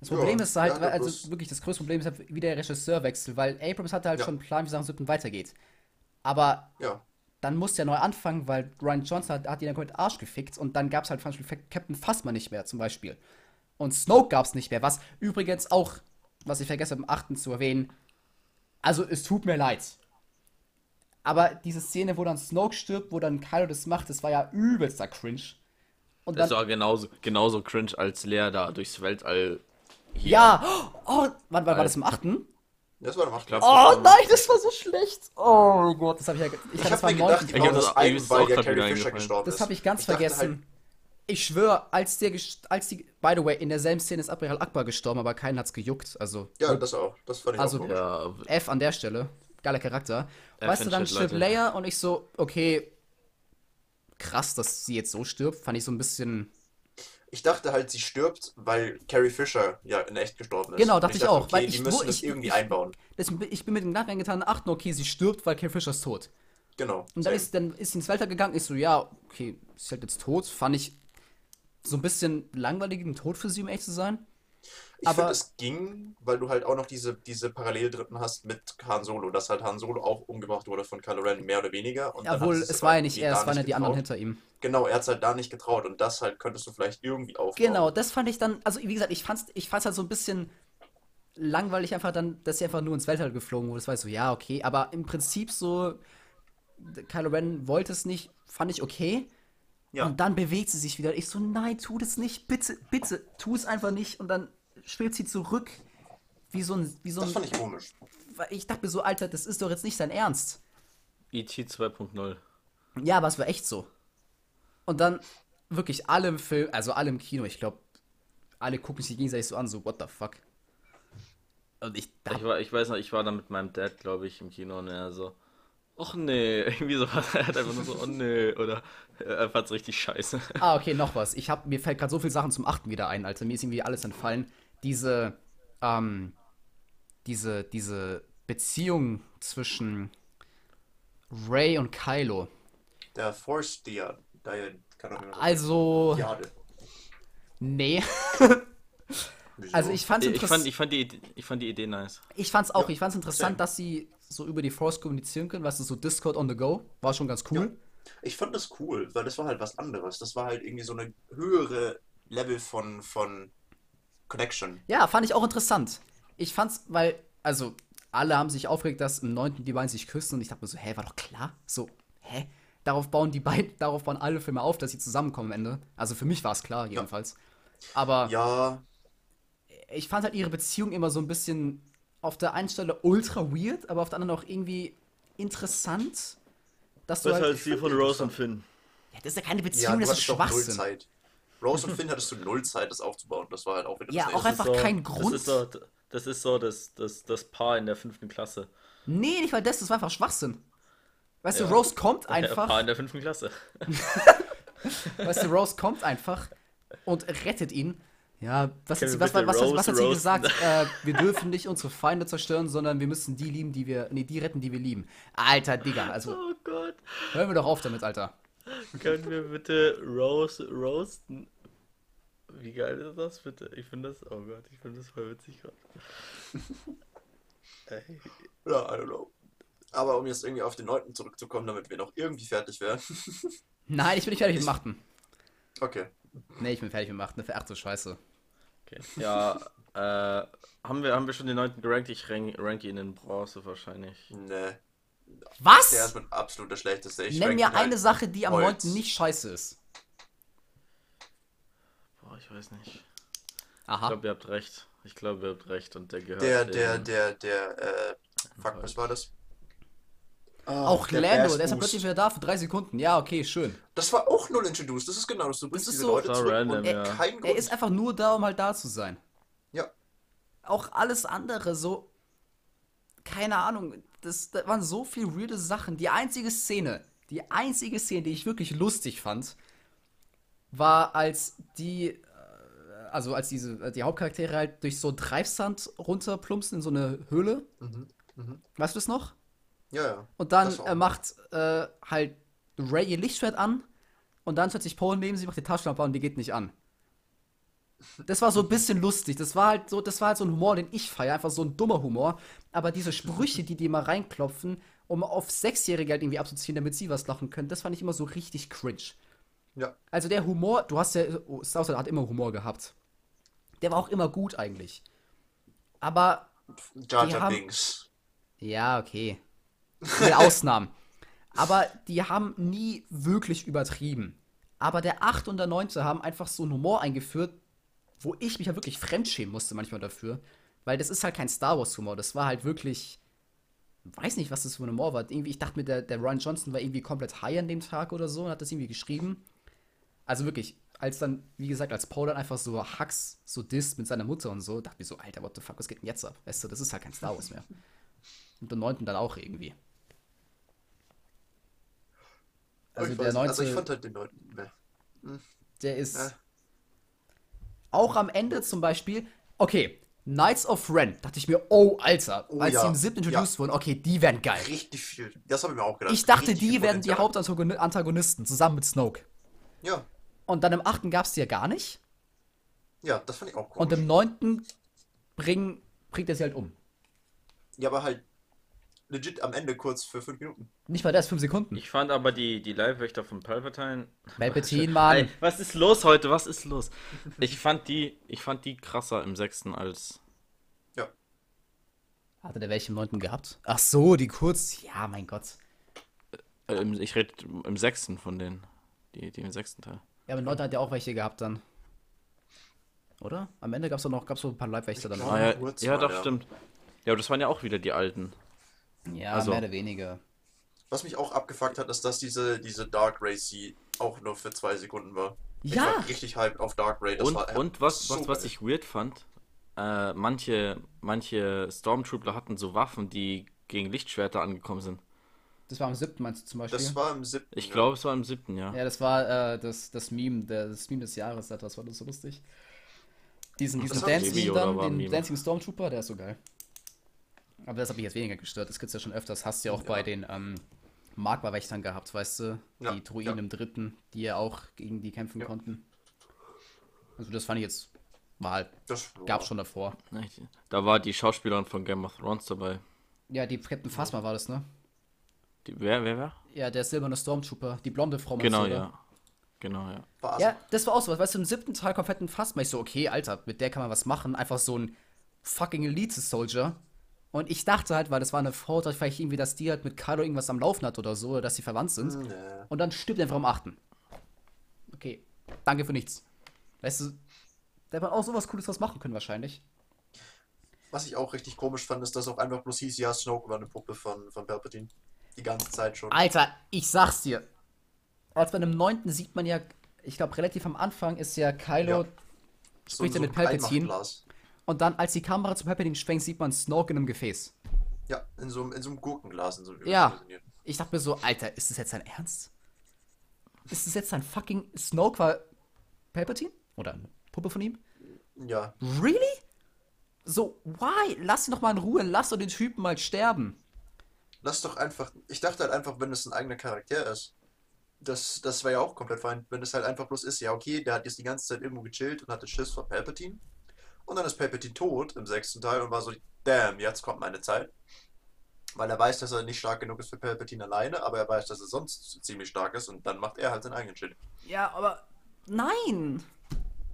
Das Problem
Ja,
ist halt,
ja, das-
also wirklich, das größte Problem ist halt wieder der Regisseurwechsel, weil Abrams hatte halt
Ja.
schon einen Plan, wie Sachen siebten weitergeht. Aber
Ja,
dann musste er neu anfangen, weil Ryan Johnson hat, hat ihn dann komplett Arsch gefickt und dann gab es halt zum Beispiel Captain Phasma nicht mehr, zum Beispiel. Und Snoke gab es nicht mehr, was übrigens auch, was ich vergesse im 8. zu erwähnen, also es tut mir leid. Aber diese Szene, wo dann Snoke stirbt, wo dann Kylo das macht, das war ja übelster Cringe. Und
Das
dann,
war genauso, genauso cringe, als Lea da durchs Weltall hier.
ja, oh, wann war, war das im 8.?
Das war der Macht.
glaub,
Oh nein, das war so schlecht. Oh Gott, das habe ich ja. Ich,
Ich habe mir gedacht,
9.
die
Ich
bauen
hab
das ein, weil ja Carrie Fisher gestorben ist.
Das habe ich ganz
Ich
vergessen.
halt-
ich schwöre, als der, als die, by the way, in derselben Szene ist Admiral Akbar gestorben, aber keinen hat's gejuckt. Also,
ja, das auch. Das fand ich
Also,
auch komisch.
Ja,
F an der Stelle. Geiler Charakter. weißt du, dann stirbt. Leia und ich so, okay, krass, dass sie jetzt so stirbt. Fand ich so ein bisschen.
Ich dachte halt, sie stirbt, weil Carrie Fisher ja in echt gestorben ist.
Genau, dachte ich auch,
Okay,
weil
die
ich-
müssen
wo
das
ich-
irgendwie
ich-
einbauen.
Das, ich bin mit dem Nachhinein getan, achten, okay, sie stirbt, weil Carrie Fisher ist tot.
Genau.
Und dann
same.
ist, dann ist sie ins Weltall gegangen. Ich so, ja, okay, sie ist halt jetzt tot. Fand ich so ein bisschen langweiligen Tod für sie, um ehrlich zu sein.
Ich
aber-
finde, es ging, weil du halt auch noch diese, diese Paralleldritten hast mit Han Solo, dass halt Han Solo auch umgebracht wurde von Kylo Ren, mehr oder weniger. Und
Obwohl,
sie
es war ja nicht er, es waren ja die anderen hinter ihm.
Genau, er hat es halt da nicht getraut und das halt könntest du vielleicht irgendwie aufbauen.
Genau, das fand ich dann, also wie gesagt, ich fand's, ich fand's halt so ein bisschen langweilig einfach dann, dass sie einfach nur ins Weltall geflogen wurde. Das war so, ja, okay, aber im Prinzip so, Kylo Ren wollte es nicht, fand ich okay.
Ja.
Und dann bewegt sie sich wieder. Ich so, nein, tu das nicht, bitte, bitte, tu es einfach nicht. Und dann schwebt sie zurück, wie so ein, wie so
Das
ein,
fand ich komisch.
ich dachte mir so, Alter, das ist doch jetzt nicht dein Ernst.
E.T. 2.0.
Ja, aber es war echt so. Und dann wirklich alle im Film, also alle im Kino, ich glaube, alle gucken sich gegenseitig so an, so, what the fuck. Und ich
Ich,
dachte,
war, ich weiß noch, ich war da mit meinem Dad, glaube ich, im Kino und er so, ach nee, irgendwie so, er hat einfach nur so, oh nee, oder er fand's richtig scheiße.
ah, okay, noch was. Ich hab, mir fällt gerade so viele Sachen zum Achten wieder ein, Alter. Mir ist irgendwie alles entfallen. Diese, ähm, diese, diese Beziehung zwischen Ray und Kylo.
Der Force auch
Also,
Diade.
nee. Also ich fand's
Ich
interessant.
fand, ich, fand die, Idee- ich fand die Idee nice.
Ich fand's auch,
Ja,
ich fand's interessant,
same.
dass sie so über die Force kommunizieren können, weißt du, so Discord on the go, war schon ganz cool.
Ich fand das cool, weil das war halt was anderes. Das war halt irgendwie so eine höhere Level von, von Connection.
Ja, fand ich auch interessant. Ich fand's, weil, also, alle haben sich aufgeregt, dass im 9. die beiden sich küssen und ich dachte mir so, hä, war doch klar? So, hä? Darauf bauen die beiden, darauf bauen alle Filme auf, dass sie zusammenkommen am Ende. Also für mich war es klar, jedenfalls. Aber
Ja,
ich fand halt ihre Beziehung immer so ein bisschen auf der einen Stelle ultra weird, aber auf der anderen auch irgendwie interessant. Dass du
Was
halt,
halt die von Rose und Finn.
ja, das ist ja keine
ja,
Beziehung,
du
das ist Schwachsinn.
Rose und Finn hattest du null Zeit, das aufzubauen. Das war halt auch wieder
Ja,
das
auch einfach
so,
kein Grund.
Das ist so, das, ist so das, das, das Paar in der fünften Klasse.
Nee, nicht weil das, das war einfach Schwachsinn. Weißt
Ja.
du, Rose kommt
Ein
einfach.
Paar in der fünften Klasse.
Weißt du, Rose kommt einfach und rettet ihn. Ja, was,
Können
hat sie,
wir
was, was,
bitte
was, was,
Rose
hat sie
roasten?
gesagt? Äh, wir dürfen nicht unsere Feinde zerstören, sondern wir müssen die lieben, die wir. Nee, die retten, die wir lieben. Alter, Digga, also
Oh Gott.
hören wir doch auf damit, Alter.
Können wir bitte Rose roasten? Wie geil ist das bitte? Ich finde das, oh Gott, ich finde das voll witzig gerade. Ey,
Ja, I don't know. Aber um jetzt irgendwie auf den Neunten zurückzukommen, damit wir noch irgendwie fertig werden.
Nein, ich bin nicht fertig mit
Ich-
Machten.
Okay.
Nee, ich bin fertig mit Machten. Ach so Scheiße.
Okay. Ja, äh, haben wir, haben wir schon den neunten gerankt? Ich rank, rank ihn in Bronze wahrscheinlich.
Ne.
Was?
Der ist mit absolut der schlechteste. Ich
Nenn mir
halt
eine Sache, die am
Holz.
9. nicht scheiße ist.
Boah, ich weiß nicht. Ich
Aha.
glaube, ihr habt recht. Ich glaube, ihr habt recht und der gehört.
Der,
in-
der, der, der, äh, fuck, was war das? Ah,
Auch
der
Lando, der ist ja plötzlich wieder da für drei Sekunden. Ja, okay, schön.
Das war auch null introduced, das ist genau das. Du bringst
ist
diese
so-
Leute
So
zurück
random,
und
ja.
kein Grund.
Er ist einfach nur da, um halt da zu sein.
ja.
Auch alles andere, so. Keine Ahnung. Das, da waren so viele weirde Sachen. Die einzige Szene, die einzige Szene, die ich wirklich lustig fand, war, als die. äh, Also, als diese, die Hauptcharaktere halt durch so Treibsand runterplumpsen in so eine Höhle.
Mhm. Mhm.
Weißt du das noch?
Ja, ja.
Und dann
Das
äh, macht äh, halt Ray ihr Lichtschwert an und dann sich Paul neben sie, macht die Taschenlampe an und die geht nicht an. Das war so ein bisschen lustig. Das war halt so, das war halt so ein Humor, den ich feiere, einfach so ein dummer Humor. Aber diese Sprüche, die die immer reinklopfen, um auf Sechsjährige halt irgendwie abzuziehen, damit sie was lachen können, das fand ich immer so richtig cringe.
Ja.
Also der Humor, du hast ja, oh, Wars hat immer Humor gehabt. Der war auch immer gut eigentlich. Aber
Jar
haben-
Binks.
Ja, okay. Mit Ausnahmen. Aber die haben nie wirklich übertrieben. Aber der 8 und der 9. haben einfach so einen Humor eingeführt, wo ich mich ja wirklich fremdschämen musste manchmal dafür. Weil das ist halt kein Star Wars Humor. Das war halt wirklich. Weiß nicht, was das für ein Humor war. Irgendwie, ich dachte mir, der, der Ryan Johnson war irgendwie komplett high an dem Tag oder so und hat das irgendwie geschrieben. Also wirklich, als dann, wie gesagt, als Paul dann einfach so Hux so disst mit seiner Mutter und so, dachte ich so, Alter, what the fuck, was geht denn jetzt ab? Weißt du, das ist halt kein Star Wars mehr. Und der 9. dann auch irgendwie. Also
ich
der
weiß,
9.
also ich fand halt den neunten mehr.
der ist
Ja.
Auch am Ende zum Beispiel, okay, Knights of Ren, dachte ich mir, oh, Alter,
Oh
als
ja,
die im 7. introduced
ja.
wurden, okay, die werden geil.
Richtig viel. Das habe ich mir auch gedacht.
Ich dachte,
Richtig
die werden die. Hauptantagonisten zusammen mit Snoke.
Ja,
Und dann im 8. gab es die ja gar nicht.
ja, das fand ich auch
Und
komisch.
im 9. Bring, bringt er sie halt um.
Ja, aber halt legit am Ende kurz für fünf Minuten.
Nicht mal das, 5 Sekunden.
Ich fand aber die, die Leibwächter von Palpatine.
Palpatine, Mann.
Ey, was ist los heute? Was ist los? Ich fand die, ich fand die krasser im sechsten als.
Ja.
Hatte der welche im 9. gehabt? Ach so, die kurz. Ja, mein Gott.
Äh, im, ich rede im sechsten von denen. Die, die im sechsten Teil.
Ja, aber im 9. hat ja auch welche gehabt dann. Oder? Am Ende gab es doch noch gab's so ein paar Leibwächter dann.
Ah, ja, ja doch,
ja.
stimmt. Ja, aber das waren ja auch wieder die alten.
Ja,
also-
mehr oder weniger.
Was mich auch abgefuckt hat, ist, dass diese, diese Dark Racy auch nur für zwei Sekunden war. Ich
Ja.
war richtig hyped auf Dark Ray. Das
und
war
und was,
so
was, was ich weird fand, äh, manche, manche Stormtrooper hatten so Waffen, die gegen Lichtschwerter angekommen sind.
Das war am 7. meinst du zum Beispiel?
Das war im siebten.
Ich
ja.
glaube, es war im siebten, ja.
ja, das war äh, das, das Meme, der, das Meme des Jahres, das war das so lustig. Diesen, diesen
oder
dann, den
Meme?
Dancing Stormtrooper, der ist so geil. Aber das hat mich jetzt weniger gestört, das gibt's ja schon öfters. Hast du ja auch
Ja.
bei den ähm, Magma-Wächtern gehabt, weißt du?
Ja,
Die Druiden
ja.
im dritten, die ja auch gegen die kämpfen
Ja.
konnten. Also das fand ich jetzt, war halt,
Das
gab's schon davor.
Da war die Schauspielerin von Game of Thrones dabei.
Ja, die Captain Phasma war das, ne?
Die, wer, wer, wer?
Ja, der silberne Stormtrooper, die blonde Frau.
Genau,
oder?
ja. Genau, ja.
War
Ja, das war auch so was. Weißt du, im siebten Teil komplett ein Phasma. Ich so, okay, Alter, mit der kann man was machen. Einfach so ein fucking Elite-Soldier. Und ich dachte halt, weil das war eine Frau, dass vielleicht irgendwie, dass die halt mit Kylo irgendwas am Laufen hat oder so, oder dass sie verwandt sind.
Nee.
Und dann stirbt er einfach am achten. Okay, danke für nichts. Weißt du, da hätte man auch sowas Cooles was machen können wahrscheinlich.
Was ich auch richtig komisch fand, ist, dass auch einfach bloß hieß, ja, Snoke war eine Puppe von, von Palpatine. Die ganze Zeit schon.
Alter, ich sag's dir. Als bei einem neunten sieht man ja, ich glaube, relativ am Anfang ist ja Kylo
Ja.
spricht er mit
ein
Palpatine. Und dann, als die Kamera zu Palpatine schwenkt, sieht man Snoke in einem Gefäß.
Ja, in so, einem- in so einem Gurkenglas. In so einem
Ja. Ich dachte mir so, Alter, ist das jetzt dein Ernst? Ist das jetzt dein fucking Snoke war Palpatine? Oder eine Puppe von ihm?
Ja,
Really? So, why? Lass ihn doch mal in Ruhe, lass doch den Typen mal sterben.
lass doch einfach. Ich dachte halt einfach, wenn es ein eigener Charakter ist. Das, das wäre ja auch komplett fein. Wenn es halt einfach bloß ist, ja, okay, der hat jetzt die ganze Zeit irgendwo gechillt und hatte Schiss vor Palpatine. Und dann ist Palpatine tot im sechsten Teil und war so, damn, jetzt kommt meine Zeit. Weil er weiß, dass er nicht stark genug ist für Palpatine alleine, aber er weiß, dass er sonst ziemlich stark ist und dann macht er halt seinen eigenen Shit.
Ja, aber nein.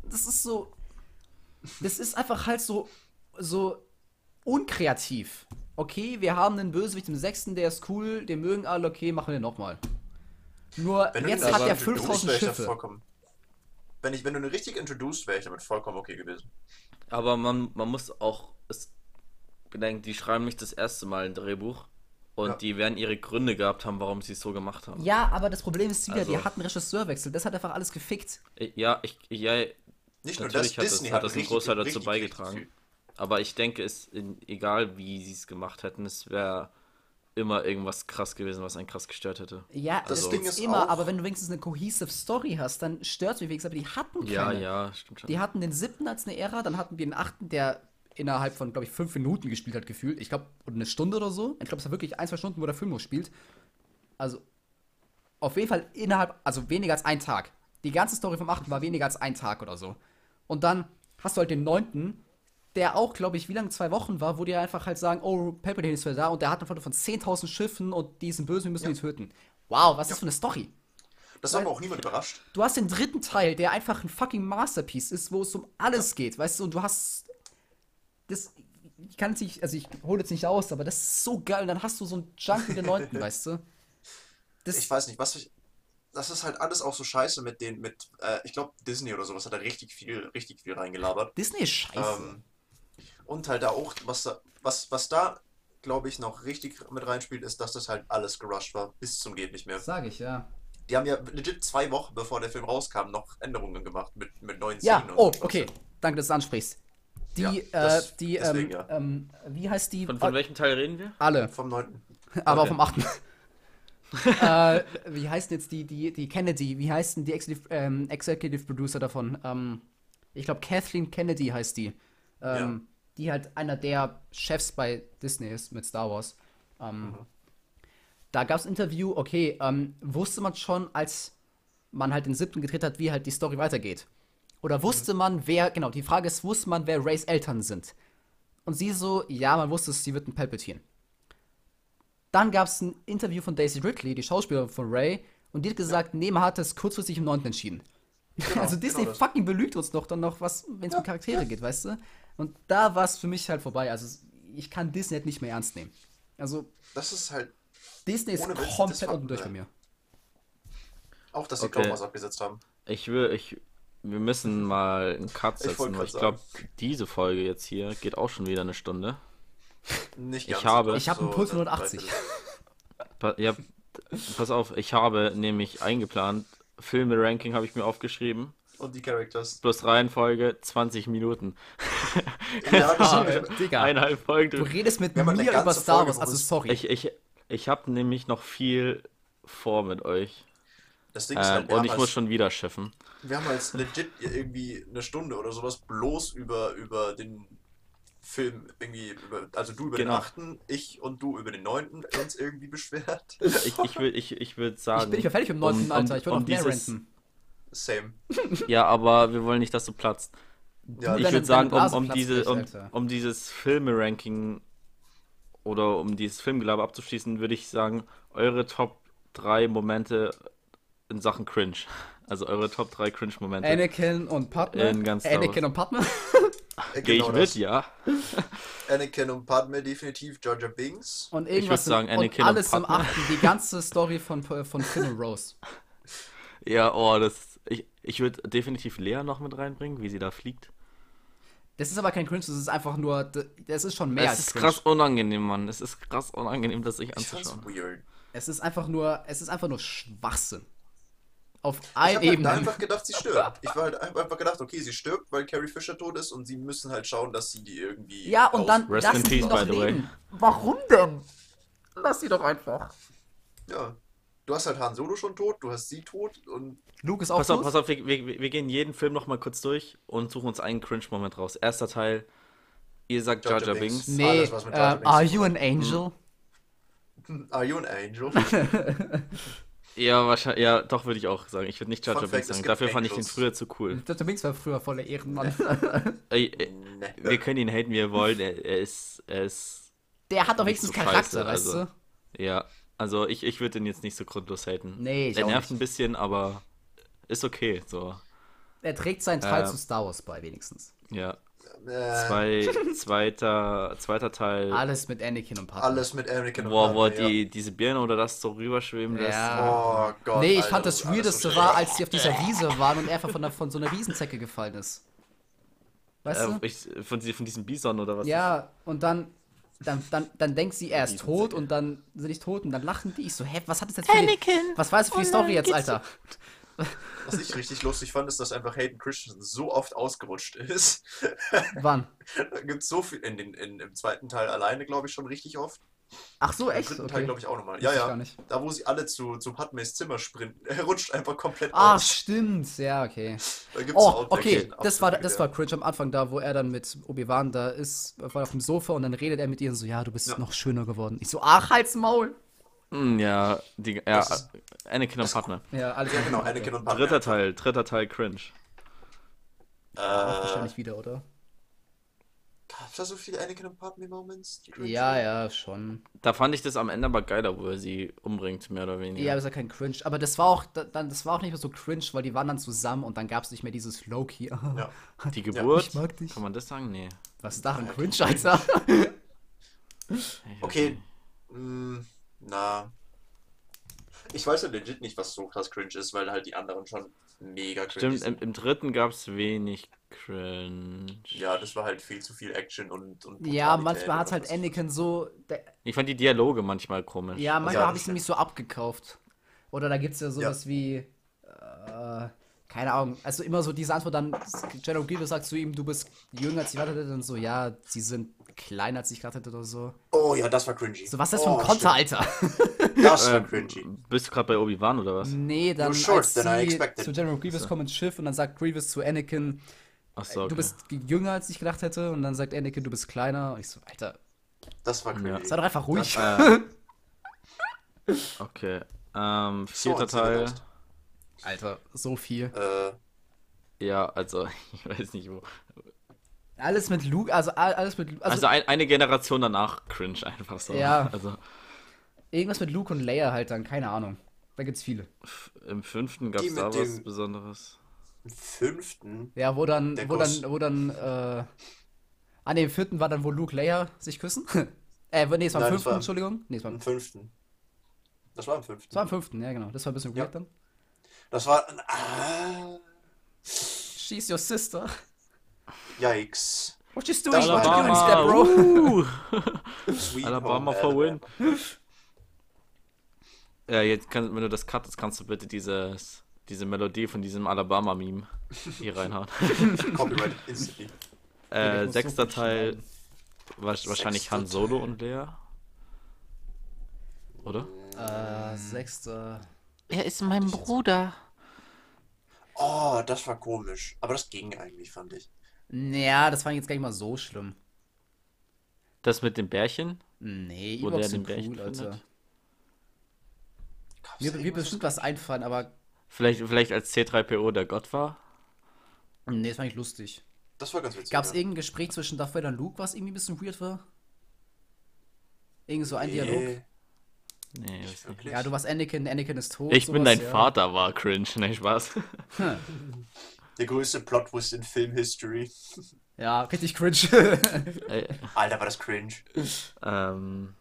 Das ist so. Das ist einfach halt so. so unkreativ. Okay, wir haben einen Bösewicht im sechsten, der ist cool, den mögen alle, okay, machen wir nochmal. Nur
Wenn du
jetzt hat er
introduced,
5000
wäre ich da
Schiffe.
Wenn, ich, wenn du eine richtig introduced wäre ich damit vollkommen okay gewesen.
Aber man, man muss auch es bedenken, die schreiben nicht das erste Mal ein Drehbuch. Und
Ja.
die werden ihre Gründe gehabt haben, warum sie es so gemacht haben.
Ja, aber das Problem ist wieder,
Also-
die hatten Regisseurwechsel, das hat einfach alles gefickt.
Äh, Ja, ich, ja,
Nicht nur das,
natürlich hat das,
Disney
hat das einen Großteil dazu beigetragen.
richtig
Aber ich denke, es, in, egal wie sie es gemacht hätten, es wäre immer irgendwas krass gewesen, was einen krass gestört hätte.
Ja,
Das
das
Ding ist
immer,
auch-
aber wenn du wenigstens eine cohesive Story hast, dann stört's mich wenigstens, aber die hatten keine.
Ja, ja, stimmt schon.
Die hatten den siebten als eine Ära, dann hatten wir den achten, der innerhalb von, glaube ich, fünf Minuten gespielt hat, gefühlt. Ich glaube, oder eine Stunde oder so. Ich glaube, es war wirklich ein, zwei Stunden, wo der Film noch spielt. Also, auf jeden Fall innerhalb, also weniger als ein Tag. Die ganze Story vom 8. war weniger als ein Tag oder so. Und dann hast du halt den 9., der auch, glaube ich, wie lange, zwei Wochen war, wo die einfach halt sagen, oh, Palpatine ist wieder da und der hat eine Foto von 10.000 Schiffen und die sind böse, wir müssen
Ja.
die töten. Wow, was ist das für eine Story?
Das hat aber auch niemand überrascht.
Du hast den dritten Teil, der einfach ein fucking Masterpiece ist, wo es um alles geht, weißt du, und du hast das ich kann es nicht, also ich hole jetzt nicht aus, aber das ist so geil und dann hast du so einen Junk wie den neunten, weißt du? Das,
Ich weiß nicht, was ich. Das ist halt alles auch so scheiße mit den, mit, äh, ich glaube, Disney oder sowas hat da richtig viel, richtig viel reingelabert.
Disney ist scheiße.
Ähm, und halt da auch, was da, was, was da, glaube ich, noch richtig mit reinspielt, ist, dass das halt alles gerusht war, bis zum geht nicht mehr.
das sage ich, ja.
Die haben ja legit zwei Wochen, bevor der Film rauskam, noch Änderungen gemacht mit, mit neuen
Ja,
Szenen. und
oh,
so.
okay, danke, dass du es ansprichst. Die,
Ja,
äh,
das-
die,
deswegen,
ähm,
ja.
ähm, wie heißt die?
Von, von welchem Teil reden wir?
Alle,
Vom 9.
aber
Okay.
vom achten. äh, wie heißt jetzt die, die, die Kennedy? Wie heißt denn die Executive, ähm, Executive Producer davon? Ähm, ich glaube, Kathleen Kennedy heißt die. Ähm, Die halt einer der Chefs bei Disney ist mit Star Wars. Ähm, Da gab es ein Interview, okay, ähm, wusste man schon, als man halt den siebten gedreht hat, wie halt die Story weitergeht? Oder wusste man, wer, genau, die Frage ist, wusste man, wer Rays Eltern sind? Und sie so, ja, man wusste es, sie wird ein Palpatine. Dann gab es ein Interview von Daisy Ridley, die Schauspielerin von Ray, und die hat gesagt, nee, man hat es kurzfristig im 9. entschieden. also Disney
genau
fucking belügt uns doch dann noch, was, wenn es um Charaktere geht, weißt du? Und da war es für mich halt vorbei. Also ich kann Disney halt nicht mehr ernst nehmen. Also
Das ist halt
Disney ist
Witz,
komplett unten durch bei mir.
auch, dass sie
Okay.
Clone Wars abgesetzt haben.
Ich will, ich, wir müssen mal einen Cut
Ich
setzen, weil
grad
ich glaube, diese Folge jetzt hier geht auch schon wieder eine Stunde.
Nicht
Ich
ganz,
habe-
aber
Ich habe einen
so
Puls von
eine
180.
Dreiviertel.
Pa ja, pass auf, ich habe nämlich eingeplant, Filme-Ranking habe ich mir aufgeschrieben,
Und die Characters.
plus Reihenfolge 20 Minuten.
Ja,
Digga,
Eineinhalb Folgen.
du redest mit mir über Star Wars, also sorry.
Ich, ich, ich habe nämlich noch viel vor mit euch.
Das Ding ist
Ähm,
halt, wir,
und ich
als,
muss schon wieder schiffen.
wir haben als legit irgendwie eine Stunde oder sowas bloß über, über den Film irgendwie, über, also du über
Genau.
den achten, ich und du über den neunten uns irgendwie beschwert.
Ich, ich würde ich, ich würd sagen.
ich bin nicht mehr fertig mit dem 9.
um- um-
Alter, ich will
um
noch mehr
dieses-
renten.
Same.
Ja, aber wir wollen nicht, dass du platzt.
Ja,
ich würde sagen, um, um, diese, um, um dieses Filme-Ranking oder um dieses Filmgelaber abzuschließen, würde ich sagen, eure Top 3 Momente in Sachen Cringe. Also eure Top 3 Cringe-Momente.
Anakin und Padme.
In ganz
Anakin und Padme.
Äh,
Gehe ich
genau
mit,
das.
ja.
Anakin und Padme definitiv, Jar Binks.
Und irgendwas
würd sagen,
im,
Anakin
und
und
alles im
Padme.
achten. Die ganze Story von, von Finn und Rose.
Ja, oh, das. Ich, ich würde definitiv Lea noch mit reinbringen, wie sie da fliegt.
Das ist aber kein Cringe, das ist einfach nur, das ist schon mehr
es
als
ist
Cringe.
krass unangenehm, Mann. Es ist krass unangenehm, das sich
Ich
anzuschauen.
weird.
Es ist einfach nur, es ist einfach nur Schwachsinn. Auf
Ich
allen
hab halt da
Ebenen.
einfach gedacht, sie stirbt. Ich war halt einfach gedacht, okay, sie stirbt, weil Carrie Fisher tot ist und sie müssen halt schauen, dass sie die irgendwie.
Ja, und dann
Rest in
lassen sie
peace,
doch
by the way.
leben. Warum denn? Lass sie doch einfach.
Ja. Du hast halt Han Solo schon tot, du hast sie tot und
Luke ist auch
Pass auf,
tot.
pass auf, wir, wir, wir gehen jeden Film noch mal kurz durch und suchen uns einen Cringe-Moment raus. Erster Teil, ihr sagt Jar
Jar Binks.
Binks.
Nee,
Alles, was mit Jar Jar
ähm,
Binks
Are you an angel?
Are you an angel?
Ja, wahrscheinlich, ja, doch würde ich auch sagen. Ich würde nicht Jar Jar Binks sagen. Dafür fand ich den
Angels.
früher zu cool.
Jar Jar Binks war früher voller Ehrenmann.
Ey, wir können ihn haten, wie wir wollen. Er, er ist, er ist,
Der hat doch wenigstens
so
Charakter,
scheiße,
weißt
also.
du?
ja. Also ich, ich würde ihn jetzt nicht so grundlos haten.
Nee, ich
Er
auch
nervt
nicht.
ein bisschen, aber ist okay. So,
Er trägt seinen Teil
Äh,
zu Star Wars bei, wenigstens.
ja.
Äh,
Zwei, zweiter, zweiter Teil.
Alles mit Anakin und Padme.
alles mit Anakin und
Wo, wo
ja.
die, diese Birne oder das so rüberschweben lässt.
Ja.
Oh Gott.
nee, ich
Alter,
fand das Weirdeste
so
war, als die auf dieser Wiese waren und er einfach von, der, von so einer Riesenzecke gefallen ist. Weißt
Äh,
du?
ich, von, von diesem Bison oder was?
Ja, und dann, dann, dann, dann denkt sie, er ist tot und dann sind ich tot und dann lachen die. Ich so, hä, was hat das jetzt für die, Was war das für die Story jetzt, Alter?
Was ich richtig lustig fand, ist, dass einfach Hayden Christensen so oft ausgerutscht ist.
Wann?
da gibt es so viel. In den, in, Im zweiten Teil alleine, glaube ich, schon richtig oft.
Ach so, echt?
dritten Teil,
Okay.
glaube ich, auch nochmal. Ja, ja.
gar nicht.
Da, wo sie alle zu, zu Padmes Zimmer sprinten. Er rutscht einfach komplett
Ah,
aus.
stimmt. Ja, okay.
Da gibt's
Oh, okay. Das war, das war cringe am Anfang da, wo er dann mit Obi-Wan da ist, war auf dem Sofa und dann redet er mit ihr und so, ja, du bist
Ja.
noch schöner geworden. Ich so, ach, halt's Maul.
Hm, ja, die, ja,
ist-
Anakin und Padme.
Ja, alles
Ja, genau, Anakin und Padme.
Dritter Teil, dritter Teil cringe.
Auch
Äh,
wahrscheinlich wieder, oder?
Gab's da so viele Anakin und Padme-Moments? die cringe
Ja, ja, schon.
Da fand ich das am Ende aber geiler, wo er sie umbringt, mehr oder
Ja,
weniger.
aber ist ja kein Cringe. Aber das war auch da- dann, das war auch nicht mehr so cringe, weil die waren dann zusammen und dann gab es nicht mehr dieses Loki.
Ja.
Die Geburt,
ich mag dich.
kann man das sagen? Nee.
Was ist daran cringe, Alter?
Okay, mh, na. Ich weiß ja legit nicht, was so krass cringe ist, weil halt die anderen schon mega cringe
Stimmt, im, im dritten gab es wenig cringe.
Ja, das war halt viel zu viel Action und, und
ja, manchmal hat halt. Anakin so.
Ich fand die Dialoge manchmal komisch.
ja, manchmal
Ja,
habe ich es nämlich so abgekauft. Oder da gibt es ja sowas wie. Äh, keine Ahnung. Also immer so diese Antwort dann. General Grievous sagt zu ihm, du bist jünger als erwartet hätte. Und so, ja, sie sind kleiner als ich gedacht hätte oder so.
Oh ja, das war cringy.
So, was ist das für
oh,
ein Konter, Alter?
Das war
Äh,
cringy.
bist du gerade bei Obi-Wan oder was?
Nee, dann
You're short
als sie zu General Grievous
So.
kommen ins Schiff und dann sagt Grievous zu Anakin,
Achso, okay.
du bist jünger als ich gedacht hätte und dann sagt Anakin, du bist kleiner. Und ich so, Alter,
Das war cringy.
sei doch einfach ruhig.
Äh, okay. Ähm,
So,
vierter
erzähl
Teil.
Alter, so viel.
Äh,
Ja, also, ich weiß nicht wo.
Alles mit Luke, also all- alles mit Luke,
Also,
also,
ein, eine Generation danach cringe einfach so.
Ja.
Also
irgendwas mit Luke und Leia halt dann, keine Ahnung. Da gibt's viele.
im fünften gab
Die
es
mit
da was Besonderes.
im fünften.
Ja, wo dann,
Der
wo dann, wo dann, äh, an dem vierten war dann, wo Luke Leia sich küssen. äh, nee, es war im
Nein, das
fünften,
war-
Entschuldigung. Nee, es war,
Im fünften. Das war im fünften.
war im fünften, ja genau. Das war ein bisschen
Ja.
weird dann.
Das war. Ah,
She's your sister.
Yikes.
What you doing?
War
What you doing,
Alabama, Alabama for win.
Alabama.
Ja, jetzt kann, wenn du das cuttest, kannst du bitte dieses, diese Melodie von diesem Alabama-Meme hier reinhauen.
Copyright instantly.
Äh, sechster
so
Teil, wa- wahrscheinlich
Sechster
Han Solo
Teil.
und Lea. Oder?
Äh, sechster.
Er ist mein Bruder.
Oh, das war komisch. Aber das ging eigentlich, fand ich.
Ja, das fand ich jetzt gar nicht mal so schlimm.
Das mit dem Bärchen?
Nee,
Wo
überhaupt
der
so
den Bärchen
cool, Alter. Mir,
irgendwas?
bestimmt was einfallen, aber
Vielleicht, vielleicht als C3PO der Gott war?
nee, das fand ich lustig.
Das war ganz witzig.
Gab es
ja.
irgendein Gespräch zwischen Darth Vader und Luke, was irgendwie ein bisschen weird war? Irgend so ein
Nee,
Dialog?
Nee, weiß nicht.
Ja, du warst Anakin, Anakin ist tot.
Ich bin
sowas,
dein
ja.
Vater, war cringe. Nee, Spaß.
Der größte Plot-Twist in Film-History.
Ja, richtig cringe.
Alter, war das cringe.
ähm,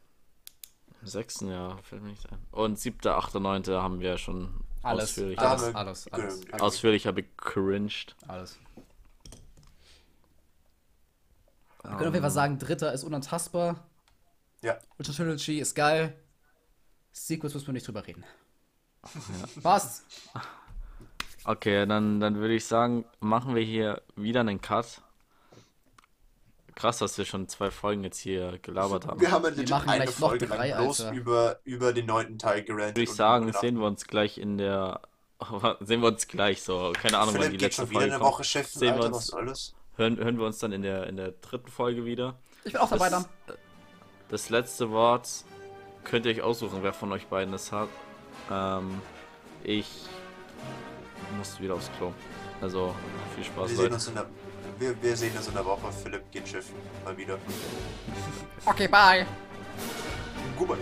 im sechsten Jahr fällt mir nicht ein. Und siebter, achter, neunter haben wir schon
alles,
ausführlich,
alles, alles, alles, alles,
ausführlicher gecringed.
alles. Wir können auf jeden Fall sagen, dritter ist unantastbar.
Ja.
Ultra Trilogy ist geil. Sequels müssen wir nicht drüber reden. Passt.
Okay, dann, dann würde ich sagen, machen wir hier wieder einen Cut. Krass, dass wir schon zwei Folgen jetzt hier gelabert haben.
Wir haben ja legit
machen
eine
gleich noch
Folge
drei,
lang bloß
Alter.
über, über den neunten Teil gerantet.
Würde ich sagen, sehen wir uns gleich in der. sehen wir uns gleich so. Keine Ahnung, wann
Philipp
die
geht
letzte
schon wieder
Folge
eine
kommt.
Woche Chef,
Sehen wir
Alter,
uns-
was das?
Hören, hören wir uns dann in der, in der dritten Folge wieder.
Ich bin auch dabei dann.
Das letzte Wort könnt ihr euch aussuchen, wer von euch beiden es hat. Ähm, ich muss wieder aufs Klo. Also viel Spaß,
Wir sehen,
Leute.
uns in der, wir, wir sehen uns in der Woche. Philipp geht schiffen. Mal wieder.
Okay, bye.
Goodbye.